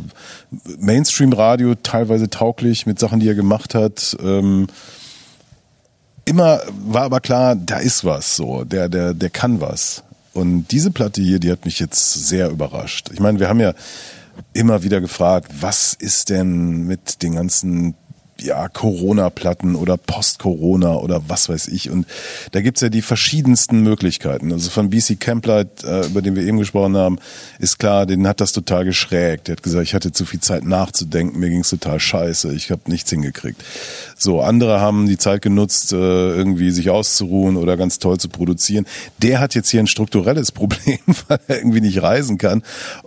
Mainstream-Radio teilweise tauglich mit Sachen, die er gemacht hat. Ähm, immer war aber klar, da ist was so, der, der, der kann was. Und diese Platte hier, die hat mich jetzt sehr überrascht. Ich meine, wir haben ja immer wieder gefragt, was ist denn mit den ganzen ja, Corona-Platten oder Post-Corona oder was weiß ich. Und da gibt's ja die verschiedensten Möglichkeiten. Also von BC Camplight, äh, über den wir eben gesprochen haben, ist klar, den hat das total geschrägt. Der hat gesagt, ich hatte zu viel Zeit nachzudenken, mir ging's total scheiße, ich habe nichts hingekriegt. So, andere haben die Zeit genutzt, äh, irgendwie sich auszuruhen oder ganz toll zu produzieren. Der hat jetzt hier ein strukturelles Problem, weil er irgendwie nicht reisen kann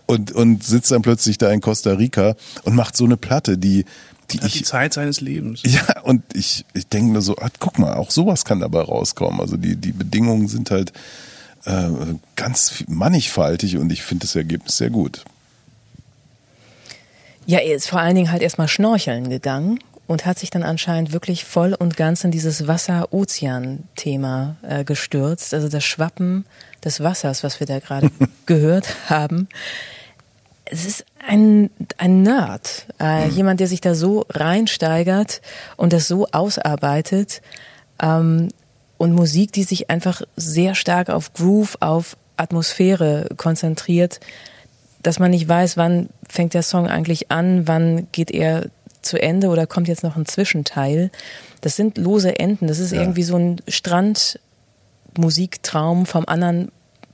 und, und sitzt dann plötzlich da in Costa Rica und macht so eine Platte, die die hat ich die Zeit seines Lebens. ja, und ich, ich denke mir so, ah, guck mal, auch sowas kann dabei rauskommen. Also die, die Bedingungen sind halt äh, ganz mannigfaltig und ich finde das Ergebnis sehr gut. Ja, er ist vor allen Dingen halt erstmal schnorcheln gegangen und hat sich dann anscheinend wirklich voll und ganz in dieses Wasser-Ozean-Thema äh, gestürzt. Also das Schwappen des Wassers, was wir da gerade gehört haben. Es ist ein, ein Nerd, äh, jemand, der sich da so reinsteigert und das so ausarbeitet. Ähm, und Musik, die sich einfach sehr stark auf Groove, auf Atmosphäre konzentriert, dass man nicht weiß, wann fängt der Song eigentlich an, wann geht er zu Ende oder kommt jetzt noch ein Zwischenteil. Das sind lose Enden. Das ist Ja. irgendwie so ein Strandmusiktraum vom anderen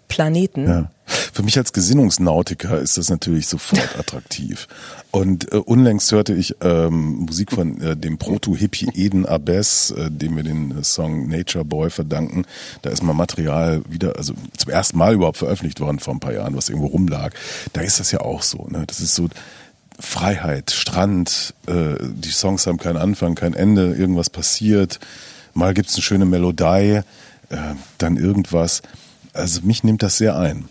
Planeten. Ja. Für mich als Gesinnungsnautiker ist das natürlich sofort attraktiv. Und äh, unlängst hörte ich ähm, Musik von äh, dem Proto-Hippie Eden Abess, äh, dem wir den äh, Song Nature Boy verdanken. Da ist mal Material wieder, also zum ersten Mal überhaupt veröffentlicht worden vor ein paar Jahren, was irgendwo rumlag. Da ist das ja auch so. Ne? Das ist so Freiheit, Strand, äh, die Songs haben keinen Anfang, kein Ende, irgendwas passiert. Mal gibt's eine schöne Melodie, äh, dann irgendwas. Also mich nimmt das sehr ein.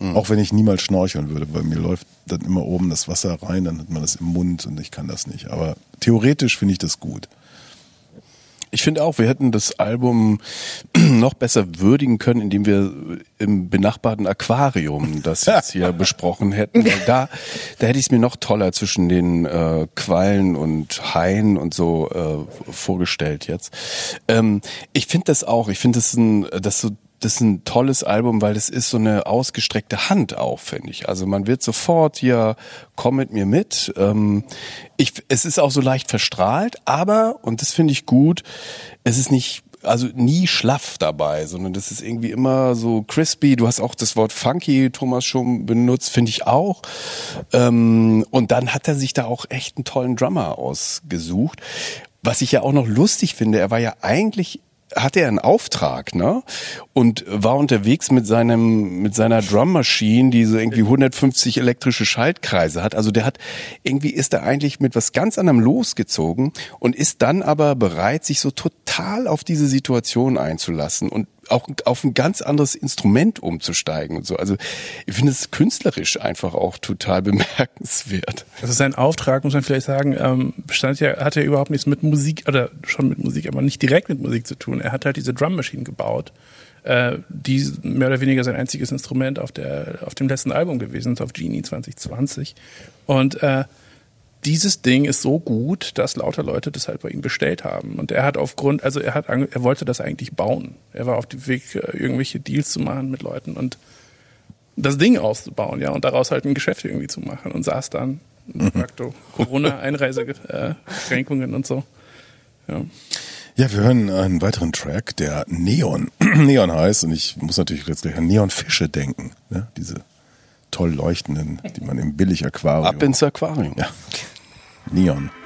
Auch wenn ich niemals schnorcheln würde, weil mir läuft dann immer oben das Wasser rein, dann hat man das im Mund und ich kann das nicht. Aber theoretisch finde ich das gut. Ich finde auch, wir hätten das Album noch besser würdigen können, indem wir im benachbarten Aquarium das jetzt hier besprochen hätten. Weil da, da hätte ich es mir noch toller zwischen den äh, Quallen und Haien und so äh, vorgestellt jetzt. Ähm, ich finde das auch. Ich finde das ein, das so das ist ein tolles Album, weil das ist so eine ausgestreckte Hand auch, finde ich. Also man wird sofort hier, komm mit mir mit. Ähm, ich, es ist auch so leicht verstrahlt, aber, und das finde ich gut, es ist nicht, also nie schlaff dabei, sondern das ist irgendwie immer so crispy. Du hast auch das Wort funky, Thomas, schon benutzt, finde ich auch. Ähm, und dann hat er sich da auch echt einen tollen Drummer ausgesucht. Was ich ja auch noch lustig finde, er war ja eigentlich hatte er einen Auftrag, ne? Und war unterwegs mit seinem, mit seiner Drum Machine, die so irgendwie 150 elektrische Schaltkreise hat. Also der hat, irgendwie ist er eigentlich mit was ganz anderem losgezogen und ist dann aber bereit, sich so total auf diese Situation einzulassen und auch auf ein ganz anderes Instrument umzusteigen und so. Also ich finde es künstlerisch einfach auch total bemerkenswert. Also sein Auftrag, muss man vielleicht sagen, ähm, bestand ja, hat ja überhaupt nichts mit Musik, oder schon mit Musik, aber nicht direkt mit Musik zu tun. Er hat halt diese Drum Machine gebaut, äh, die mehr oder weniger sein einziges Instrument auf, der, auf dem letzten Album gewesen ist, auf Genie 2020. Und äh, dieses Ding ist so gut, dass lauter Leute das halt bei ihm bestellt haben. Und er hat aufgrund, also er hat, ange- er wollte das eigentlich bauen. Er war auf dem Weg, äh, irgendwelche Deals zu machen mit Leuten und das Ding auszubauen, ja, und daraus halt ein Geschäft irgendwie zu machen und saß dann de facto Corona-Einreisebeschränkungen und so. Ja. Ja, wir hören einen weiteren Track, der Neon, Neon heißt und ich muss natürlich jetzt gleich an Neonfische denken. Ne? Diese toll leuchtenden, die man im Billig-Aquarium... Ab ins Aquarium. Ja. Neon.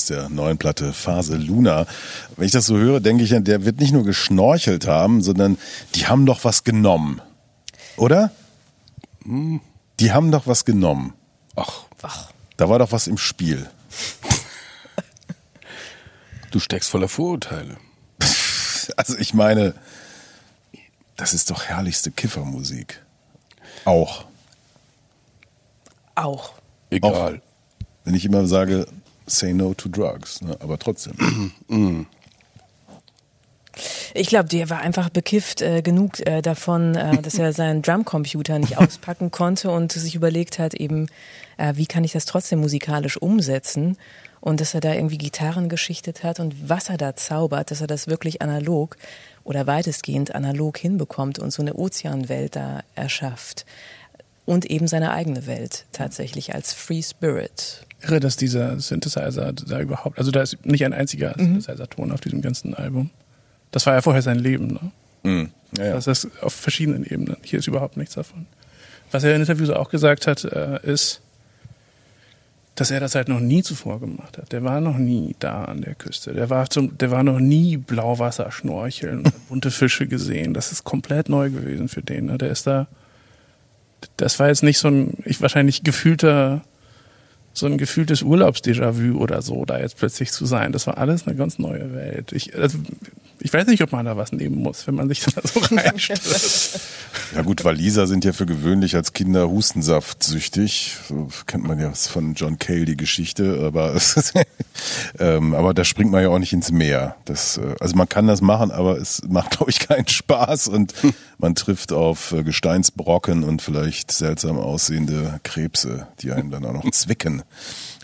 Aus der neuen Platte Phase Luna. Wenn ich das so höre, denke ich, der wird nicht nur geschnorchelt haben, sondern die haben doch was genommen. Oder? Die haben doch was genommen. Ach, Da war doch was im Spiel. du steckst voller Vorurteile. Also ich meine, das ist doch herrlichste Kiffermusik. Auch. Auch. Egal. Wenn ich immer sage, say no to drugs, ne? aber trotzdem. Ich glaube, der war einfach bekifft äh, genug äh, davon, äh, dass er seinen Drumcomputer nicht auspacken konnte und sich überlegt hat, eben, äh, wie kann ich das trotzdem musikalisch umsetzen und dass er da irgendwie Gitarren geschichtet hat und was er da zaubert, dass er das wirklich analog oder weitestgehend analog hinbekommt und so eine Ozeanwelt da erschafft und eben seine eigene Welt tatsächlich als Free Spirit. Irre, dass dieser Synthesizer da überhaupt, also da ist nicht ein einziger Mhm. Synthesizer-Ton auf diesem ganzen Album. Das war ja vorher sein Leben, ne? Mhm. Ja, ja. Das ist auf verschiedenen Ebenen. Hier ist überhaupt nichts davon. Was er in Interviews auch gesagt hat, äh, ist, dass er das halt noch nie zuvor gemacht hat. Der war noch nie da an der Küste. Der war zum, der war noch nie Blauwasser schnorcheln und bunte Fische gesehen. Das ist komplett neu gewesen für den. Ne? Der ist da. Das war jetzt nicht so ein, ich wahrscheinlich gefühlter, so ein gefühltes Urlaubs-Déjà-vu oder so, da jetzt plötzlich zu sein. Das war alles eine ganz neue Welt. Ich, also, ich weiß nicht, ob man da was nehmen muss, wenn man sich da so reinstürzt. Ja gut, Waliser sind ja für gewöhnlich als Kinder Hustensaft süchtig. So kennt man ja von John Cale die Geschichte, aber Ähm, aber da springt man ja auch nicht ins Meer. Das, äh, also man kann das machen, aber es macht, glaube ich, keinen Spaß und man trifft auf äh, Gesteinsbrocken und vielleicht seltsam aussehende Krebse, die einen dann auch noch zwicken.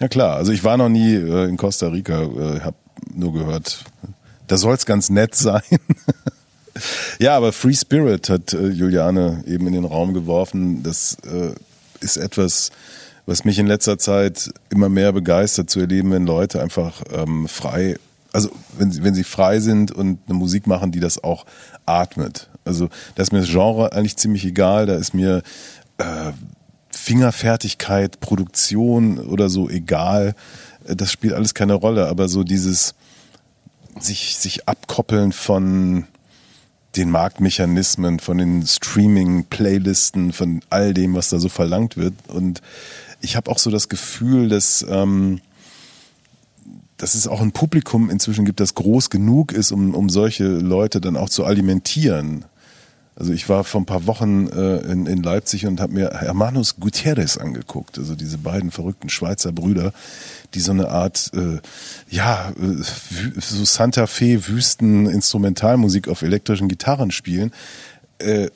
Ja klar, also ich war noch nie äh, in Costa Rica, äh, habe nur gehört, da soll es ganz nett sein. ja, aber Free Spirit hat äh, Juliane eben in den Raum geworfen. Das äh, ist etwas, was mich in letzter Zeit immer mehr begeistert zu erleben, wenn Leute einfach ähm, frei, also wenn sie, wenn sie frei sind und eine Musik machen, die das auch atmet. Also da ist mir das Genre eigentlich ziemlich egal, da ist mir äh, Fingerfertigkeit, Produktion oder so egal. Äh, Das spielt alles keine Rolle, aber so dieses sich, sich abkoppeln von den Marktmechanismen, von den Streaming-Playlisten, von all dem, was da so verlangt wird. Und ich habe auch so das Gefühl, dass, ähm, dass es auch ein Publikum inzwischen gibt, das groß genug ist, um, um solche Leute dann auch zu alimentieren. Also ich war vor ein paar Wochen äh, in, in Leipzig und habe mir Hermanos Gutierrez angeguckt, also diese beiden verrückten Schweizer Brüder, die so eine Art, äh, ja, äh, so Santa Fe Wüsten Instrumentalmusik auf elektrischen Gitarren spielen. Äh,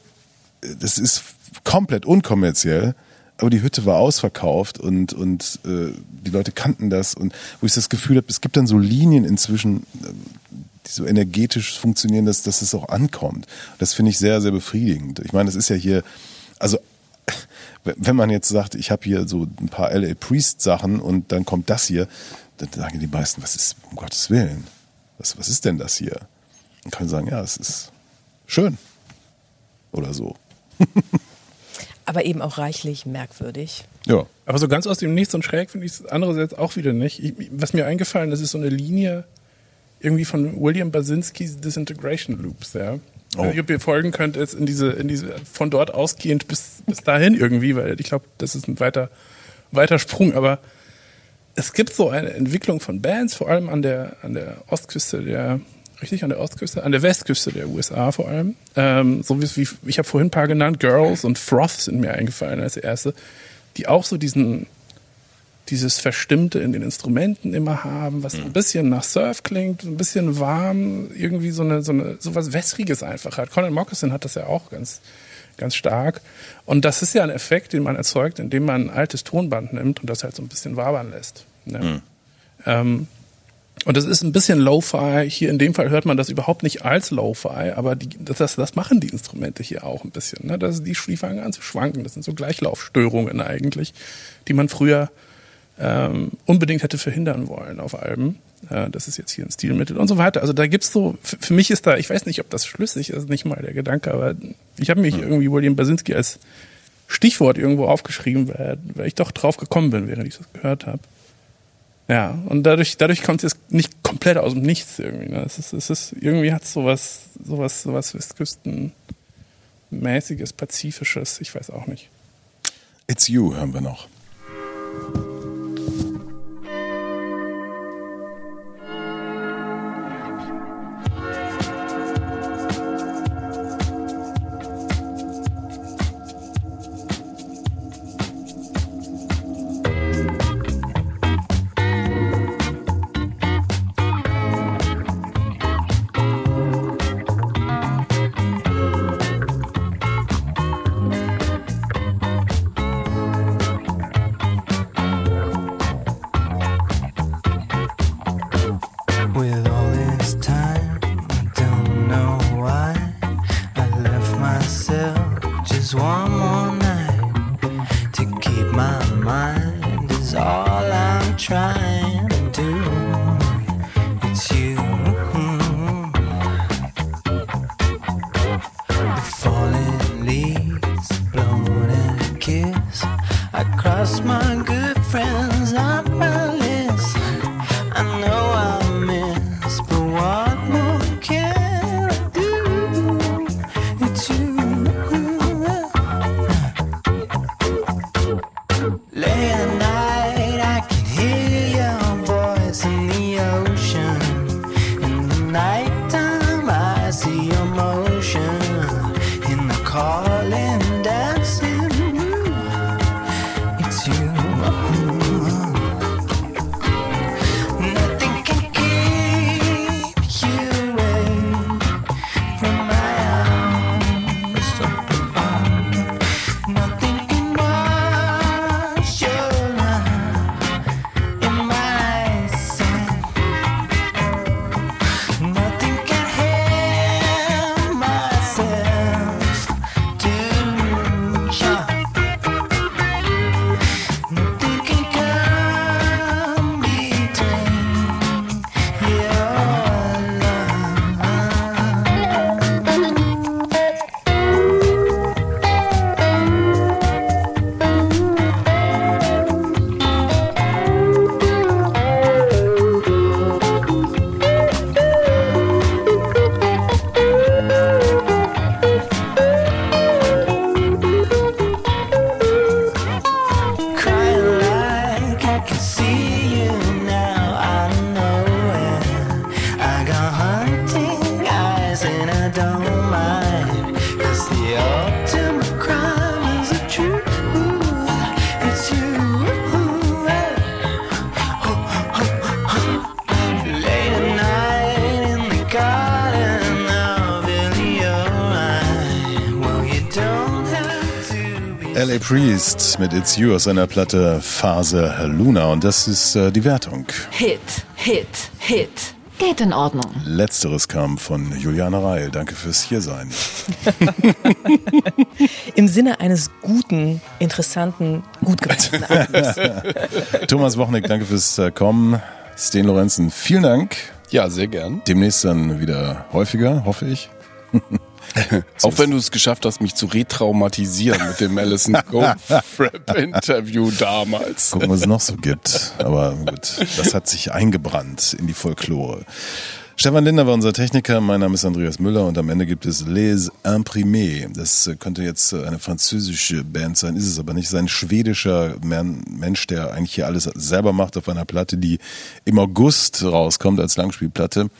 das ist komplett unkommerziell, aber die Hütte war ausverkauft und und äh, die Leute kannten das und wo ich das Gefühl habe, es gibt dann so Linien inzwischen, äh, die so energetisch funktionieren, dass, dass es auch ankommt. Das finde ich sehr, sehr befriedigend. Ich meine, das ist ja hier, also wenn man jetzt sagt, ich habe hier so ein paar LA Priest Sachen und dann kommt das hier, dann sagen die meisten, was ist, um Gottes Willen, was, was ist denn das hier? Und kann sagen, ja, es ist schön. Oder so. Aber eben auch reichlich merkwürdig. Ja. Aber so ganz aus dem Nichts und schräg finde ich es andererseits auch wieder nicht. Ich, was mir eingefallen ist, ist so eine Linie irgendwie von William Basinskis Disintegration Loops, ja. Ich weiß nicht, ob ihr folgen könnt, jetzt in diese, in diese, von dort ausgehend bis, bis dahin irgendwie, weil ich glaube, das ist ein weiter, weiter Sprung, aber es gibt so eine Entwicklung von Bands, vor allem an der, an der Ostküste der, richtig an der Ostküste, an der Westküste der USA vor allem. Ähm, so wie, wie ich habe vorhin ein paar genannt, Girls und Froth sind mir eingefallen als erste, die auch so diesen dieses Verstimmte in den Instrumenten immer haben, was ein bisschen nach Surf klingt, ein bisschen warm, irgendwie so eine, so eine, so was Wässriges einfach hat. Colin Moccasin hat das ja auch ganz, ganz stark. Und das ist ja ein Effekt, den man erzeugt, indem man ein altes Tonband nimmt und das halt so ein bisschen wabern lässt. Ne? Ähm, und das ist ein bisschen Lo-Fi. Hier in dem Fall hört man das überhaupt nicht als Lo-Fi, aber die, das, das, machen die Instrumente hier auch ein bisschen. Ne? Das, die, die fangen an zu schwanken. Das sind so Gleichlaufstörungen eigentlich, die man früher ähm, unbedingt hätte verhindern wollen auf Alben. Äh, das ist jetzt hier ein Stilmittel und so weiter. Also da gibt's so, f- für mich ist da, ich weiß nicht, ob das schlüssig ist, nicht mal der Gedanke, aber ich habe mich irgendwie William Basinski als Stichwort irgendwo aufgeschrieben, weil, weil ich doch drauf gekommen bin, während ich das gehört habe. Ja, und dadurch, dadurch kommt es nicht komplett aus dem Nichts irgendwie. Ne? Es ist, es ist, irgendwie hat es sowas, sowas, sowas Westküstenmäßiges, Pazifisches, ich weiß auch nicht. It's You hören wir noch. Priest mit It's You aus seiner Platte Phase Luna und das ist äh, die Wertung. Hit, Hit, Hit. Geht in Ordnung. Letzteres kam von Juliane Reil. Danke fürs Hiersein. Im Sinne eines guten, interessanten, gut Albums. Thomas Wochnick, danke fürs äh, Kommen. Sten Lorenzen, vielen Dank. Ja, sehr gern. Demnächst dann wieder häufiger, hoffe ich. Auch wenn du es geschafft hast, mich zu retraumatisieren mit dem Alison Goldfrapp-Interview damals. Gucken, was es noch so gibt. Aber gut, das hat sich eingebrannt in die Folklore. Stefan Linder war unser Techniker, mein Name ist Andreas Müller und am Ende gibt es Les Imprimés. Das äh, könnte jetzt äh, eine französische Band sein, ist es aber nicht. Es ist ein schwedischer Mensch, der eigentlich hier alles selber macht auf einer Platte, die im August rauskommt als Langspielplatte.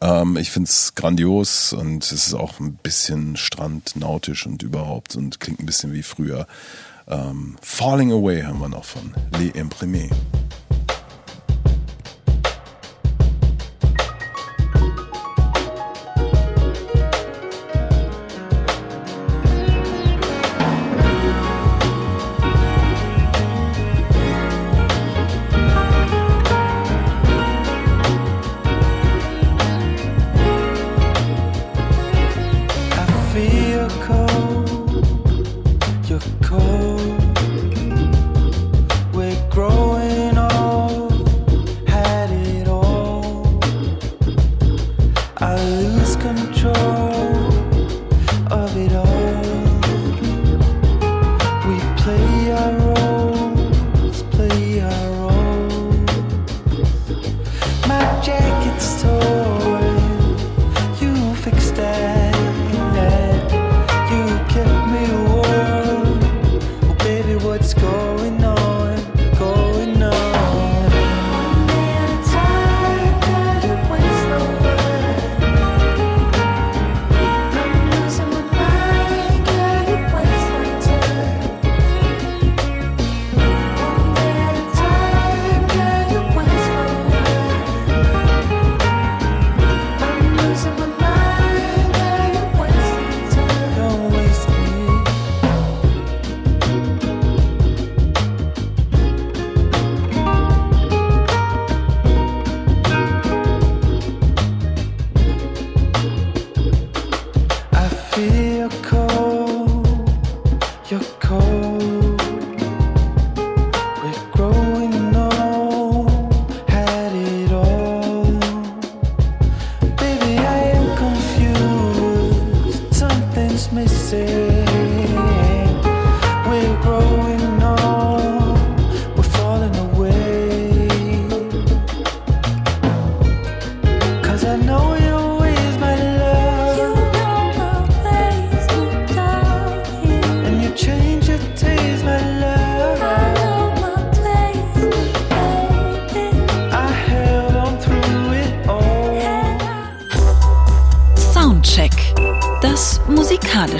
Ähm, ich find's grandios und es ist auch ein bisschen strandnautisch und überhaupt und klingt ein bisschen wie früher. Ähm, Falling Away haben wir noch von Les Imprimés.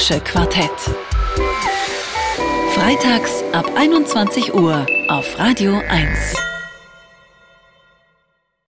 Musikalische